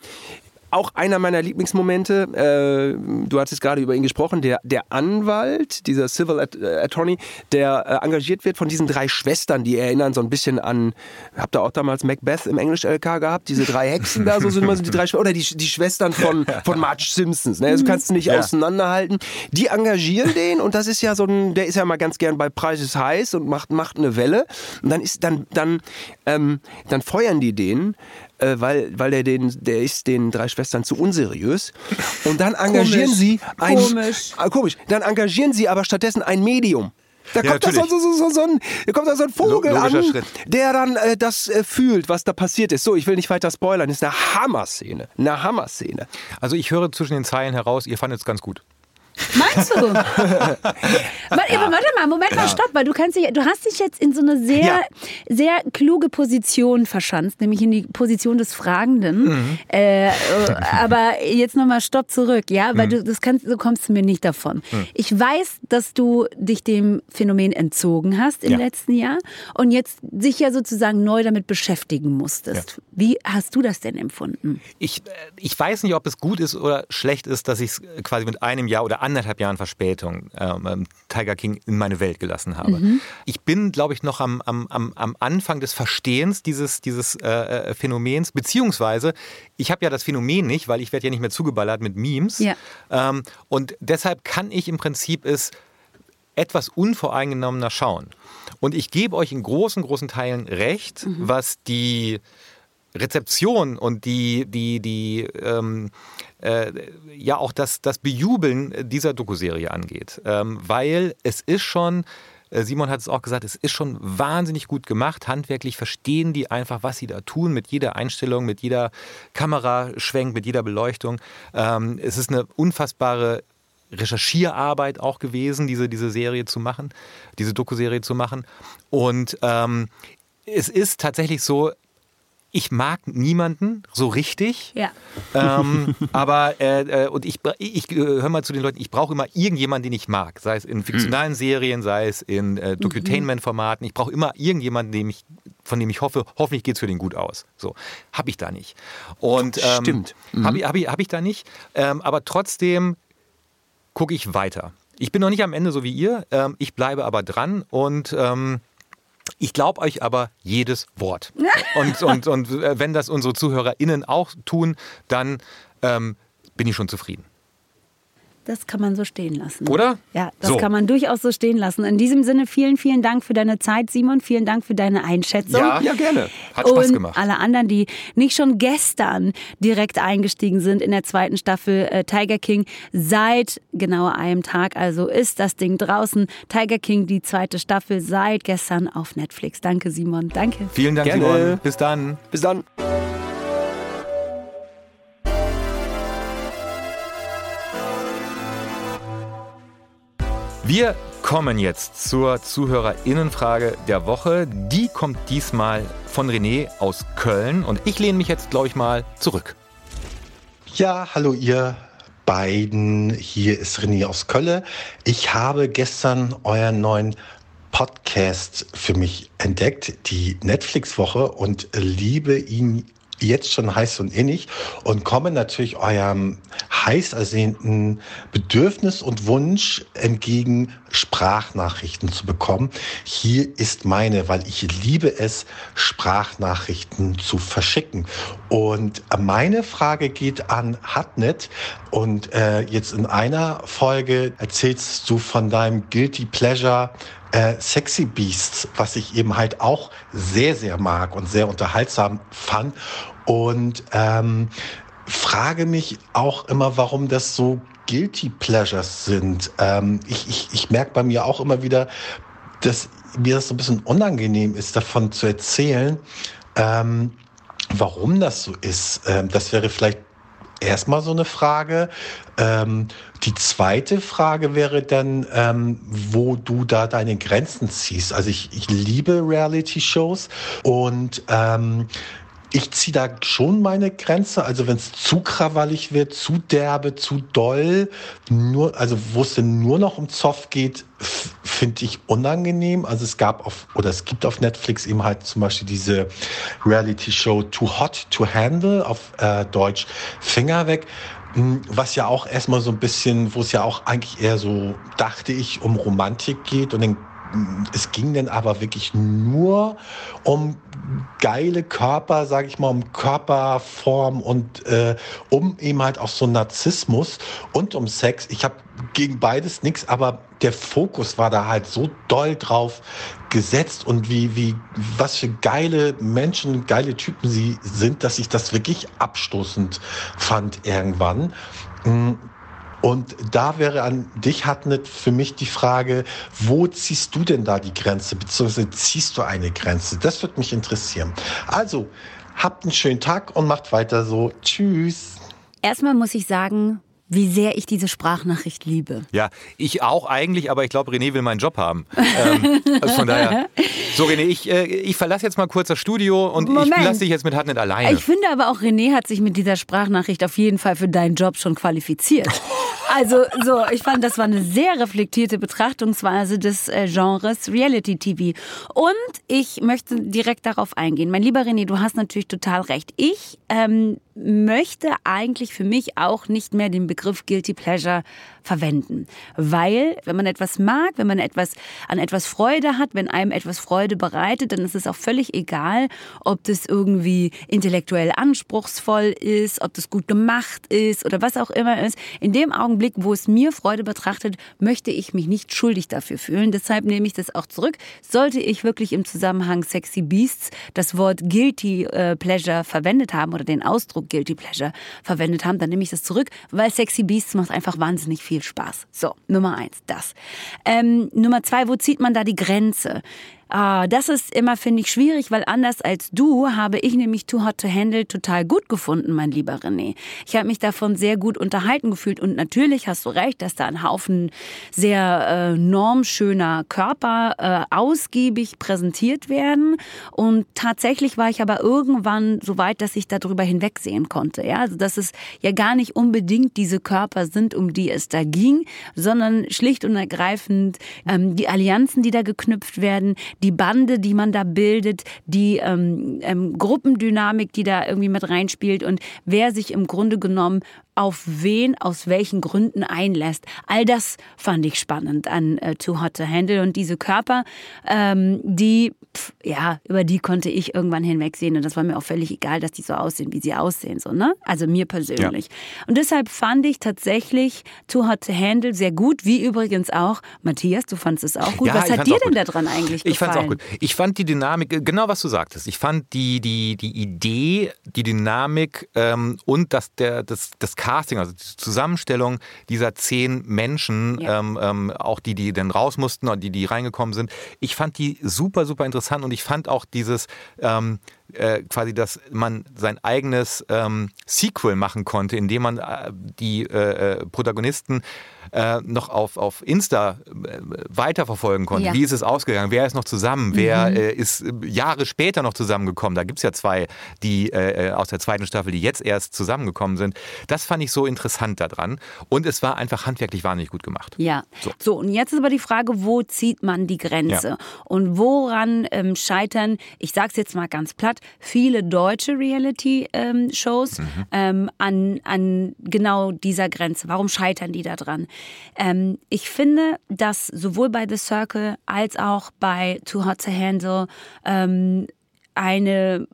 auch einer meiner Lieblingsmomente, äh, du hattest gerade über ihn gesprochen, der, der Anwalt, dieser Civil äh, Attorney, der äh, engagiert wird von diesen drei Schwestern, die erinnern so ein bisschen an, habt ihr auch damals Macbeth im Englisch-LK gehabt? Diese drei Hexen da, so sind immer so die drei Schwestern, oder die, die Schwestern von, von Marge Simpsons, ne? Also kannst du nicht ja. auseinanderhalten. Die engagieren den und das ist ja so ein, der ist ja mal ganz gern bei Preises heiß und macht, macht eine Welle und dann ist, dann, dann, ähm, dann feuern die den äh, weil, weil der, den, der ist den drei Schwestern zu unseriös. Und dann engagieren komisch. sie ein. Komisch. Ah, komisch. Dann engagieren sie aber stattdessen ein Medium. Da ja, kommt, da so, so, so, so, ein, da kommt da so ein Vogel an, Schritt. der dann äh, das äh, fühlt, was da passiert ist. So, ich will nicht weiter spoilern. Das ist eine Hammer-Szene. Eine Hammer-Szene. Also ich höre zwischen den Zeilen heraus, ihr fandet es ganz gut. Meinst du? ja. Warte mal, Moment mal, stopp, weil du kannst dich, du hast dich jetzt in so eine sehr, ja. sehr kluge Position verschanzt, nämlich in die Position des Fragenden. Mhm. Äh, aber jetzt nochmal Stopp zurück, ja, weil mhm. du das kannst, so kommst du mir nicht davon. Mhm. Ich weiß, dass du dich dem Phänomen entzogen hast im ja. letzten Jahr und jetzt sich ja sozusagen neu damit beschäftigen musstest. Wie hast du das denn empfunden? Ich, äh, ich weiß nicht, ob es gut ist oder schlecht ist, dass ich es quasi mit einem Jahr oder anderthalb Jahren Verspätung ähm, ähm, Tiger King in meine Welt gelassen habe. Mhm. Ich bin, glaube ich, noch am, am, am Anfang des Verstehens dieses, dieses äh, äh, Phänomens, beziehungsweise ich habe ja das Phänomen nicht, weil ich werde ja nicht mehr zugeballert mit Memes. Ja. Ähm, und deshalb kann ich im Prinzip es etwas unvoreingenommener schauen. Und ich gebe euch in großen, großen Teilen recht, mhm. was die Rezeption und die, die, die ähm, äh, ja auch das, das Bejubeln dieser Dokuserie angeht. Ähm, weil es ist schon, äh, Simon hat es auch gesagt, es ist schon wahnsinnig gut gemacht. Handwerklich verstehen die einfach, was sie da tun, mit jeder Einstellung, mit jeder Kameraschwenk, mit jeder Beleuchtung. Ähm, es ist eine unfassbare Recherchierarbeit auch gewesen, diese, diese Serie zu machen, diese Dokuserie zu machen. Und ähm, es ist tatsächlich so, ich mag niemanden so richtig. Ja. Ähm, aber äh, äh und ich, ich höre mal zu den Leuten, ich brauche immer irgendjemanden, den ich mag. Sei es in fiktionalen hm. Serien, sei es in äh, Docutainment-Formaten. Ich brauche immer irgendjemanden, dem ich, von dem ich hoffe, hoffentlich geht es für den gut aus. So. Habe ich da nicht. Und, ähm, Stimmt. Mhm. Habe ich, hab ich, hab ich da nicht. Ähm, aber trotzdem gucke ich weiter. Ich bin noch nicht am Ende so wie ihr. Ähm, ich bleibe aber dran und ähm, ich glaube euch aber jedes Wort. Und, und, und äh, wenn das unsere ZuhörerInnen auch tun, dann ähm, bin ich schon zufrieden. Das kann man so stehen lassen. Oder? Ja, das so. kann man durchaus so stehen lassen. In diesem Sinne, vielen, vielen Dank für deine Zeit, Simon. Vielen Dank für deine Einschätzung. Ja, ja gerne. Hat Spaß Und gemacht. alle anderen, die nicht schon gestern direkt eingestiegen sind in der zweiten Staffel äh, Tiger King, seit genau einem Tag, also ist das Ding draußen. Tiger King, die zweite Staffel, seit gestern auf Netflix. Danke, Simon. Danke. Vielen Dank, gerne. Simon. Bis dann. Bis dann. Wir kommen jetzt zur Zuhörerinnenfrage der Woche. Die kommt diesmal von René aus Köln und ich lehne mich jetzt, glaube ich, mal zurück. Ja, hallo ihr beiden. Hier ist René aus Köln. Ich habe gestern euren neuen Podcast für mich entdeckt, die Netflix-Woche, und liebe ihn jetzt schon heiß und innig und komme natürlich eurem heiß ersehnten Bedürfnis und Wunsch entgegen Sprachnachrichten zu bekommen. Hier ist meine, weil ich liebe es, Sprachnachrichten zu verschicken. Und meine Frage geht an Hatnet. Und äh, jetzt in einer Folge erzählst du von deinem Guilty Pleasure äh, Sexy Beasts, was ich eben halt auch sehr, sehr mag und sehr unterhaltsam fand. Und ähm, frage mich auch immer, warum das so Guilty Pleasures sind. Ähm, ich ich, ich merke bei mir auch immer wieder, dass mir das so ein bisschen unangenehm ist, davon zu erzählen. Ähm, warum das so ist, ähm, das wäre vielleicht erstmal so eine Frage. Ähm, die zweite Frage wäre dann, ähm, wo du da deine Grenzen ziehst. Also ich, ich liebe Reality-Shows und ähm, ich ziehe da schon meine Grenze. Also wenn es zu krawallig wird, zu derbe, zu doll, nur, also wo es denn nur noch um Zoff geht, finde ich unangenehm. Also es gab auf, oder es gibt auf Netflix eben halt zum Beispiel diese Reality-Show Too Hot to Handle, auf äh, Deutsch Finger weg hm, was ja auch erstmal so ein bisschen, wo es ja auch eigentlich eher so, dachte ich, um Romantik geht und den es ging dann aber wirklich nur um geile Körper, sage ich mal, um Körperform und äh, um eben halt auch so Narzissmus und um Sex. Ich habe gegen beides nichts, aber der Fokus war da halt so doll drauf gesetzt und wie, wie, was für geile Menschen, geile Typen sie sind, dass ich das wirklich abstoßend fand irgendwann. Hm, und da wäre an dich, Hatnet, für mich die Frage, wo ziehst du denn da die Grenze, beziehungsweise ziehst du eine Grenze? Das würde mich interessieren. Also, habt einen schönen Tag und macht weiter so. Tschüss. Erstmal muss ich sagen, wie sehr ich diese Sprachnachricht liebe. Ja, ich auch eigentlich, aber ich glaube, René will meinen Job haben. ähm, also von daher. So, René, ich, äh, ich verlasse jetzt mal kurz das Studio und Moment. ich lasse dich jetzt mit Hartnett alleine. Ich finde aber auch, René hat sich mit dieser Sprachnachricht auf jeden Fall für deinen Job schon qualifiziert. Also, so, ich fand, das war eine sehr reflektierte Betrachtungsweise des äh, Genres Reality TV. Und ich möchte direkt darauf eingehen. Mein lieber René, du hast natürlich total recht. Ich ähm, möchte eigentlich für mich auch nicht mehr den Begriff Guilty Pleasure verwenden. Weil, wenn man etwas mag, wenn man etwas an etwas Freude hat, wenn einem etwas Freude bereitet, dann ist es auch völlig egal, ob das irgendwie intellektuell anspruchsvoll ist, ob das gut gemacht ist oder was auch immer ist. In dem Augenblick, wo es mir Freude betrachtet, möchte ich mich nicht schuldig dafür fühlen. Deshalb nehme ich das auch zurück. Sollte ich wirklich im Zusammenhang Sexy Beasts das Wort Guilty äh, Pleasure verwendet haben oder den Ausdruck Guilty Pleasure verwendet haben, dann nehme ich das zurück, weil Sexy Beasts macht einfach wahnsinnig viel Spaß. So, Nummer eins, das. Ähm, Nummer zwei, wo zieht man da die Grenze? Ah, das ist immer, finde ich, schwierig, weil anders als du habe ich nämlich Too Hot to Handle total gut gefunden, mein lieber René. Ich habe mich davon sehr gut unterhalten gefühlt und natürlich hast du recht, dass da ein Haufen sehr äh, normschöner Körper äh, ausgiebig präsentiert werden und tatsächlich war ich aber irgendwann so weit, dass ich darüber hinwegsehen konnte. Ja, also dass es ja gar nicht unbedingt diese Körper sind, um die es da ging, sondern schlicht und ergreifend ähm, die Allianzen, die da geknüpft werden, die Bande, die man da bildet, die ähm, ähm, Gruppendynamik, die da irgendwie mit reinspielt und wer sich im Grunde genommen auf wen, aus welchen Gründen einlässt. All das fand ich spannend an äh, Too Hot to Handle und diese Körper, ähm, die, pf, ja, über die konnte ich irgendwann hinwegsehen und das war mir auch völlig egal, dass die so aussehen, wie sie aussehen, so, ne? Also mir persönlich. Ja. Und deshalb fand ich tatsächlich Too Hot to Handle sehr gut, wie übrigens auch, Matthias, du fandest es auch gut. Ja, was hat dir denn daran eigentlich ich gefallen? Ich fand es auch gut. Ich fand die Dynamik, genau was du sagtest, ich fand die, die, die Idee, die Dynamik ähm, und das, der, das, das Casting, also die Zusammenstellung dieser zehn Menschen, ja. ähm, ähm, auch die, die dann raus mussten und die, die reingekommen sind, ich fand die super, super interessant und ich fand auch dieses, ähm, äh, quasi, dass man sein eigenes ähm, Sequel machen konnte, indem man äh, die äh, äh Protagonisten äh, noch auf, auf Insta äh, weiterverfolgen konnte. Ja. Wie ist es ausgegangen? Wer ist noch zusammen? Wer mhm. ist Jahre später noch zusammengekommen? Da gibt es ja zwei, die aus der zweiten Staffel, die jetzt erst zusammengekommen sind. Das fand ich so interessant daran. Und es war einfach handwerklich wahnsinnig gut gemacht. Ja. So, so und jetzt ist aber die Frage, wo zieht man die Grenze? Ja. Und woran ähm, scheitern, ich sage es jetzt mal ganz platt, viele deutsche Reality-Shows ähm, mhm. ähm, an, an genau dieser Grenze. Warum scheitern die da dran? Ähm, ich finde, dass sowohl bei The Circle als auch bei Too Hot to Handle ähm, eine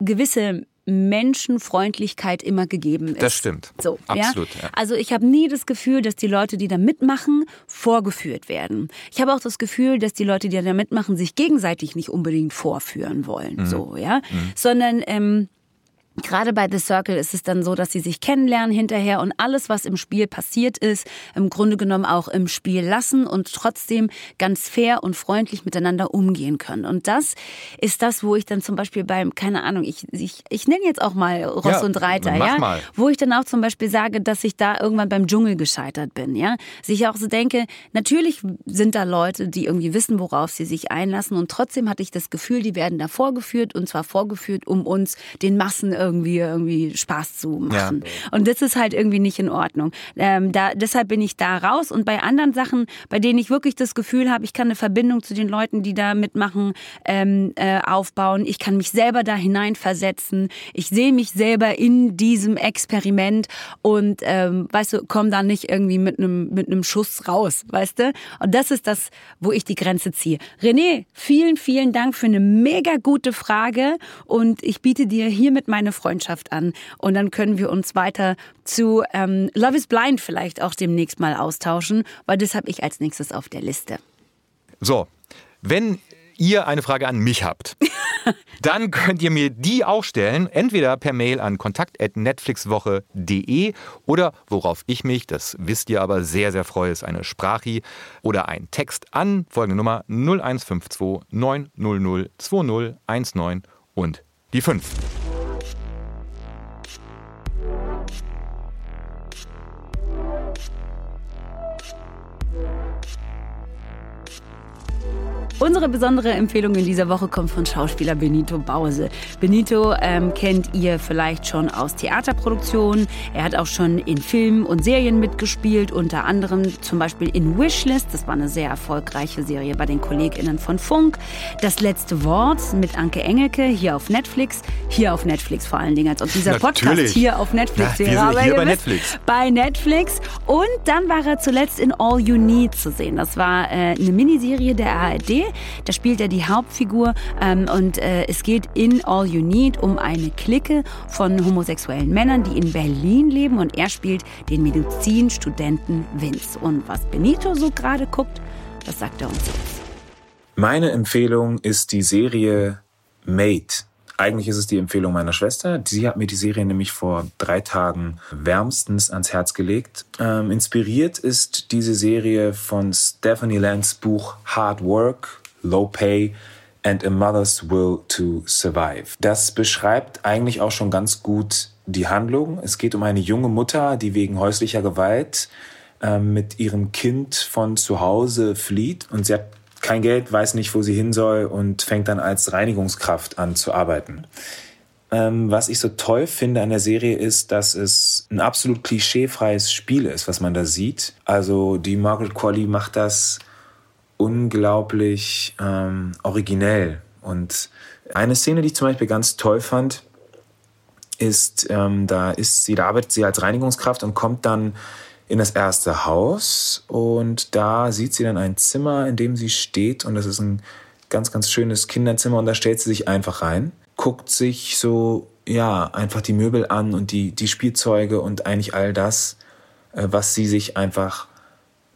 gewisse Menschenfreundlichkeit immer gegeben ist. Das stimmt. So, Absolut. Ja? Also ich habe nie das Gefühl, dass die Leute, die da mitmachen, vorgeführt werden. Ich habe auch das Gefühl, dass die Leute, die da mitmachen, sich gegenseitig nicht unbedingt vorführen wollen. Mhm. So, ja. Mhm. Sondern ähm, Gerade bei The Circle ist es dann so, dass sie sich kennenlernen hinterher und alles, was im Spiel passiert ist, im Grunde genommen auch im Spiel lassen und trotzdem ganz fair und freundlich miteinander umgehen können. Und das ist das, wo ich dann zum Beispiel beim, keine Ahnung, ich, ich, ich nenne jetzt auch mal Ross ja, und Reiter, ja, mal. wo ich dann auch zum Beispiel sage, dass ich da irgendwann beim Dschungel gescheitert bin, ja. Sich auch so denke, natürlich sind da Leute, die irgendwie wissen, worauf sie sich einlassen und trotzdem hatte ich das Gefühl, die werden da vorgeführt und zwar vorgeführt, um uns den Massen irgendwie, irgendwie Spaß zu machen. Ja. Und das ist halt irgendwie nicht in Ordnung. Ähm, da, deshalb bin ich da raus. Und bei anderen Sachen, bei denen ich wirklich das Gefühl habe, ich kann eine Verbindung zu den Leuten, die da mitmachen, ähm, äh, aufbauen. Ich kann mich selber da hineinversetzen. Ich sehe mich selber in diesem Experiment und, ähm, weißt du, komme da nicht irgendwie mit einem mit einem Schuss raus, weißt du? Und das ist das, wo ich die Grenze ziehe. René, vielen, vielen Dank für eine mega gute Frage und ich biete dir hiermit meine Freundschaft an. Und dann können wir uns weiter zu ähm, Love is Blind vielleicht auch demnächst mal austauschen, weil das habe ich als nächstes auf der Liste. So, wenn ihr eine Frage an mich habt, dann könnt ihr mir die auch stellen, entweder per Mail an kontakt.netflixwoche.de oder worauf ich mich, das wisst ihr aber sehr, sehr freue, ist eine Sprachi oder ein Text an folgende Nummer 0152 900 2019 und die 5. Unsere besondere Empfehlung in dieser Woche kommt von Schauspieler Benito Bause. Benito ähm, kennt ihr vielleicht schon aus Theaterproduktionen. Er hat auch schon in Filmen und Serien mitgespielt, unter anderem zum Beispiel in Wishlist. Das war eine sehr erfolgreiche Serie bei den KollegInnen von Funk. Das letzte Wort mit Anke Engelke hier auf Netflix. Hier auf Netflix vor allen Dingen, als ob dieser Natürlich. Podcast hier auf Netflix ja, wäre. Aber hier bei Netflix. Bei Netflix. Und dann war er zuletzt in All You Need zu sehen. Das war äh, eine Miniserie der ARD. Da spielt er die Hauptfigur ähm, und äh, es geht in All You Need um eine Clique von homosexuellen Männern, die in Berlin leben und er spielt den Medizinstudenten Vince. Und was Benito so gerade guckt, das sagt er uns jetzt. Meine Empfehlung ist die Serie Mate. Eigentlich ist es die Empfehlung meiner Schwester. Sie hat mir die Serie nämlich vor drei Tagen wärmstens ans Herz gelegt. Ähm, inspiriert ist diese Serie von Stephanie Lands Buch Hard Work Low Pay and a Mother's Will to Survive. Das beschreibt eigentlich auch schon ganz gut die Handlung. Es geht um eine junge Mutter, die wegen häuslicher Gewalt äh, mit ihrem Kind von zu Hause flieht und sie hat kein Geld, weiß nicht, wo sie hin soll und fängt dann als Reinigungskraft an zu arbeiten. Ähm, was ich so toll finde an der Serie ist, dass es ein absolut klischeefreies Spiel ist, was man da sieht. Also die Margaret Qualley macht das unglaublich ähm, originell. Und eine Szene, die ich zum Beispiel ganz toll fand, ist, ähm, da ist sie, da arbeitet sie als Reinigungskraft und kommt dann in das erste Haus und da sieht sie dann ein Zimmer, in dem sie steht und das ist ein ganz, ganz schönes Kinderzimmer und da stellt sie sich einfach rein, guckt sich so, ja, einfach die Möbel an und die, die Spielzeuge und eigentlich all das, äh, was sie sich einfach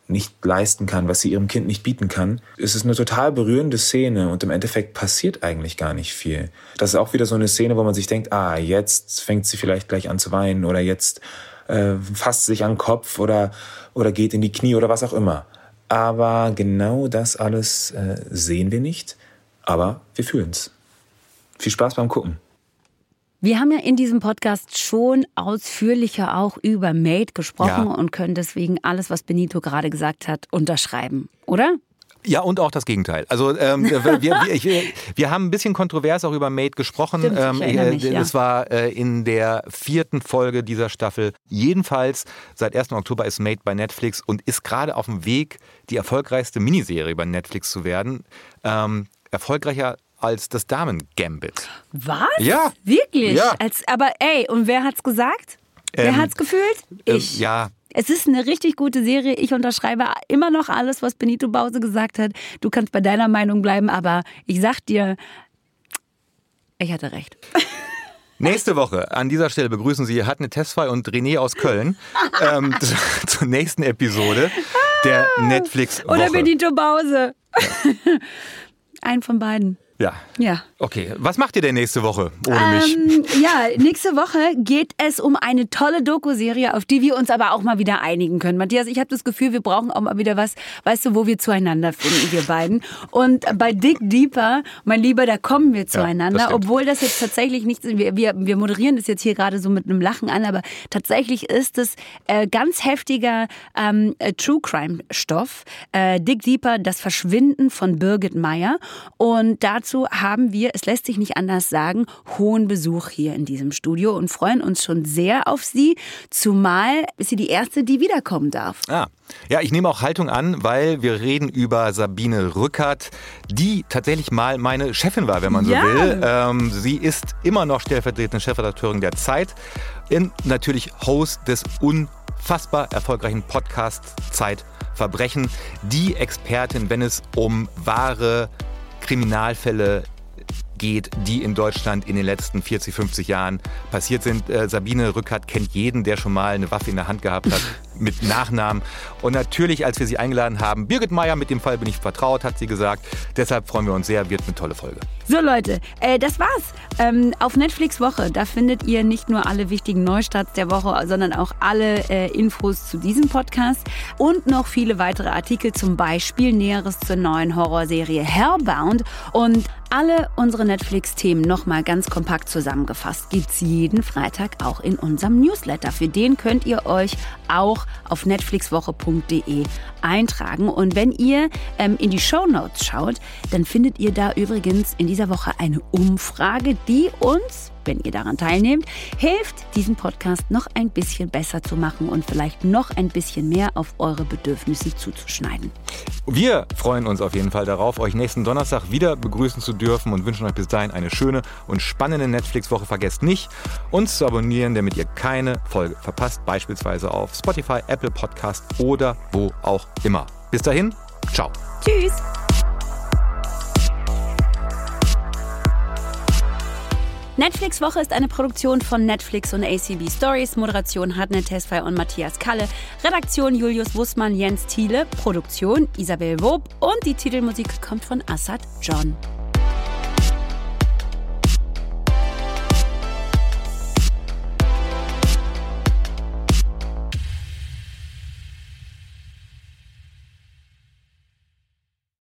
nicht leisten kann, was sie ihrem Kind nicht bieten kann. Es ist eine total berührende Szene und im Endeffekt passiert eigentlich gar nicht viel. Das ist auch wieder so eine Szene, wo man sich denkt, ah, jetzt fängt sie vielleicht gleich an zu weinen oder jetzt äh, fasst sich an den Kopf oder, oder geht in die Knie oder was auch immer. Aber genau das alles äh, sehen wir nicht, aber wir fühlen's. Viel Spaß beim Gucken. Wir haben ja in diesem Podcast schon ausführlicher auch über Made gesprochen ja. und können deswegen alles, was Benito gerade gesagt hat, unterschreiben, oder? Ja, und auch das Gegenteil. Also ähm, wir, wir, ich, wir, haben ein bisschen kontrovers auch über Made gesprochen. Stimmt, ähm, äh, mich, ja. Das war äh, in der vierten Folge dieser Staffel. Jedenfalls seit 1. Oktober ist Made bei Netflix und ist gerade auf dem Weg, die erfolgreichste Miniserie bei Netflix zu werden. Ähm, erfolgreicher als das Damen-Gambit. Was? Ja. Wirklich? Ja. Als, aber ey, und wer hat's gesagt? wer Ähm, hat's gefühlt? Ähm, Ich. ja, Es ist eine richtig gute Serie. Ich unterschreibe immer noch alles, was Benito Bause gesagt hat. Du kannst bei deiner Meinung bleiben, aber ich sag dir, ich hatte recht. Nächste Woche an dieser Stelle begrüßen Sie Hatne Tesfay und René aus Köln ähm, zur nächsten Episode der Netflix-Woche. Oder Benito Bause. Ein von beiden. Ja. Ja. Okay, was macht ihr denn nächste Woche ohne mich? Ähm, ja, nächste Woche geht es um eine tolle Doku-Serie, auf die wir uns aber auch mal wieder einigen können. Matthias, ich habe das Gefühl, wir brauchen auch mal wieder was, weißt du, wo wir zueinander finden, wir beiden. Und bei Dick Deeper, mein Lieber, da kommen wir zueinander, stimmt. obwohl das jetzt tatsächlich nichts, wir, wir, wir moderieren das jetzt hier gerade so mit einem Lachen an, aber tatsächlich ist es äh, ganz heftiger ähm, äh, True Crime-Stoff. Äh, Dick Deeper, das Verschwinden von Birgit Meyer. Und dazu haben wir, es lässt sich nicht anders sagen, hohen Besuch hier in diesem Studio und freuen uns schon sehr auf sie. Zumal ist sie die erste, die wiederkommen darf. Ah, ja, ich nehme auch Haltung an, weil wir reden über Sabine Rückert, die tatsächlich mal meine Chefin war, wenn man so Ja. will. Ähm, sie ist immer noch stellvertretende Chefredakteurin der Zeit und natürlich Host des unfassbar erfolgreichen Podcasts Zeitverbrechen. Die Expertin, wenn es um wahre Kriminalfälle geht, die in Deutschland in den letzten 40, 50 Jahren passiert sind. Äh, Sabine Rückert kennt jeden, der schon mal eine Waffe in der Hand gehabt hat, mit Nachnamen. Und natürlich, als wir sie eingeladen haben, Birgit Meyer, mit dem Fall bin ich vertraut, hat sie gesagt. Deshalb freuen wir uns sehr, wird eine tolle Folge. So Leute, äh, das war's. Ähm, auf Netflix Woche, da findet ihr nicht nur alle wichtigen Neustarts der Woche, sondern auch alle äh, Infos zu diesem Podcast und noch viele weitere Artikel, zum Beispiel Näheres zur neuen Horrorserie Hellbound und alle unsere Netflix-Themen nochmal ganz kompakt zusammengefasst gibt's jeden Freitag auch in unserem Newsletter. Für den könnt ihr euch auch auf netflixwoche.de eintragen. Und wenn ihr ähm, in die Shownotes schaut, dann findet ihr da übrigens in dieser Woche eine Umfrage, die uns, wenn ihr daran teilnehmt, hilft, diesen Podcast noch ein bisschen besser zu machen und vielleicht noch ein bisschen mehr auf eure Bedürfnisse zuzuschneiden. Wir freuen uns auf jeden Fall darauf, euch nächsten Donnerstag wieder begrüßen zu dürfen und wünschen euch bis dahin eine schöne und spannende Netflix-Woche. Vergesst nicht, uns zu abonnieren, damit ihr keine Folge verpasst, beispielsweise auf Spotify, Apple Podcast oder wo auch immer. Bis dahin, ciao. Tschüss! Netflix Woche ist eine Produktion von Netflix und ACB Stories. Moderation Hartnett Tesfaye und Matthias Kalle. Redaktion Julius Wussmann, Jens Thiele. Produktion Isabel Wob. Und die Titelmusik kommt von Assad John.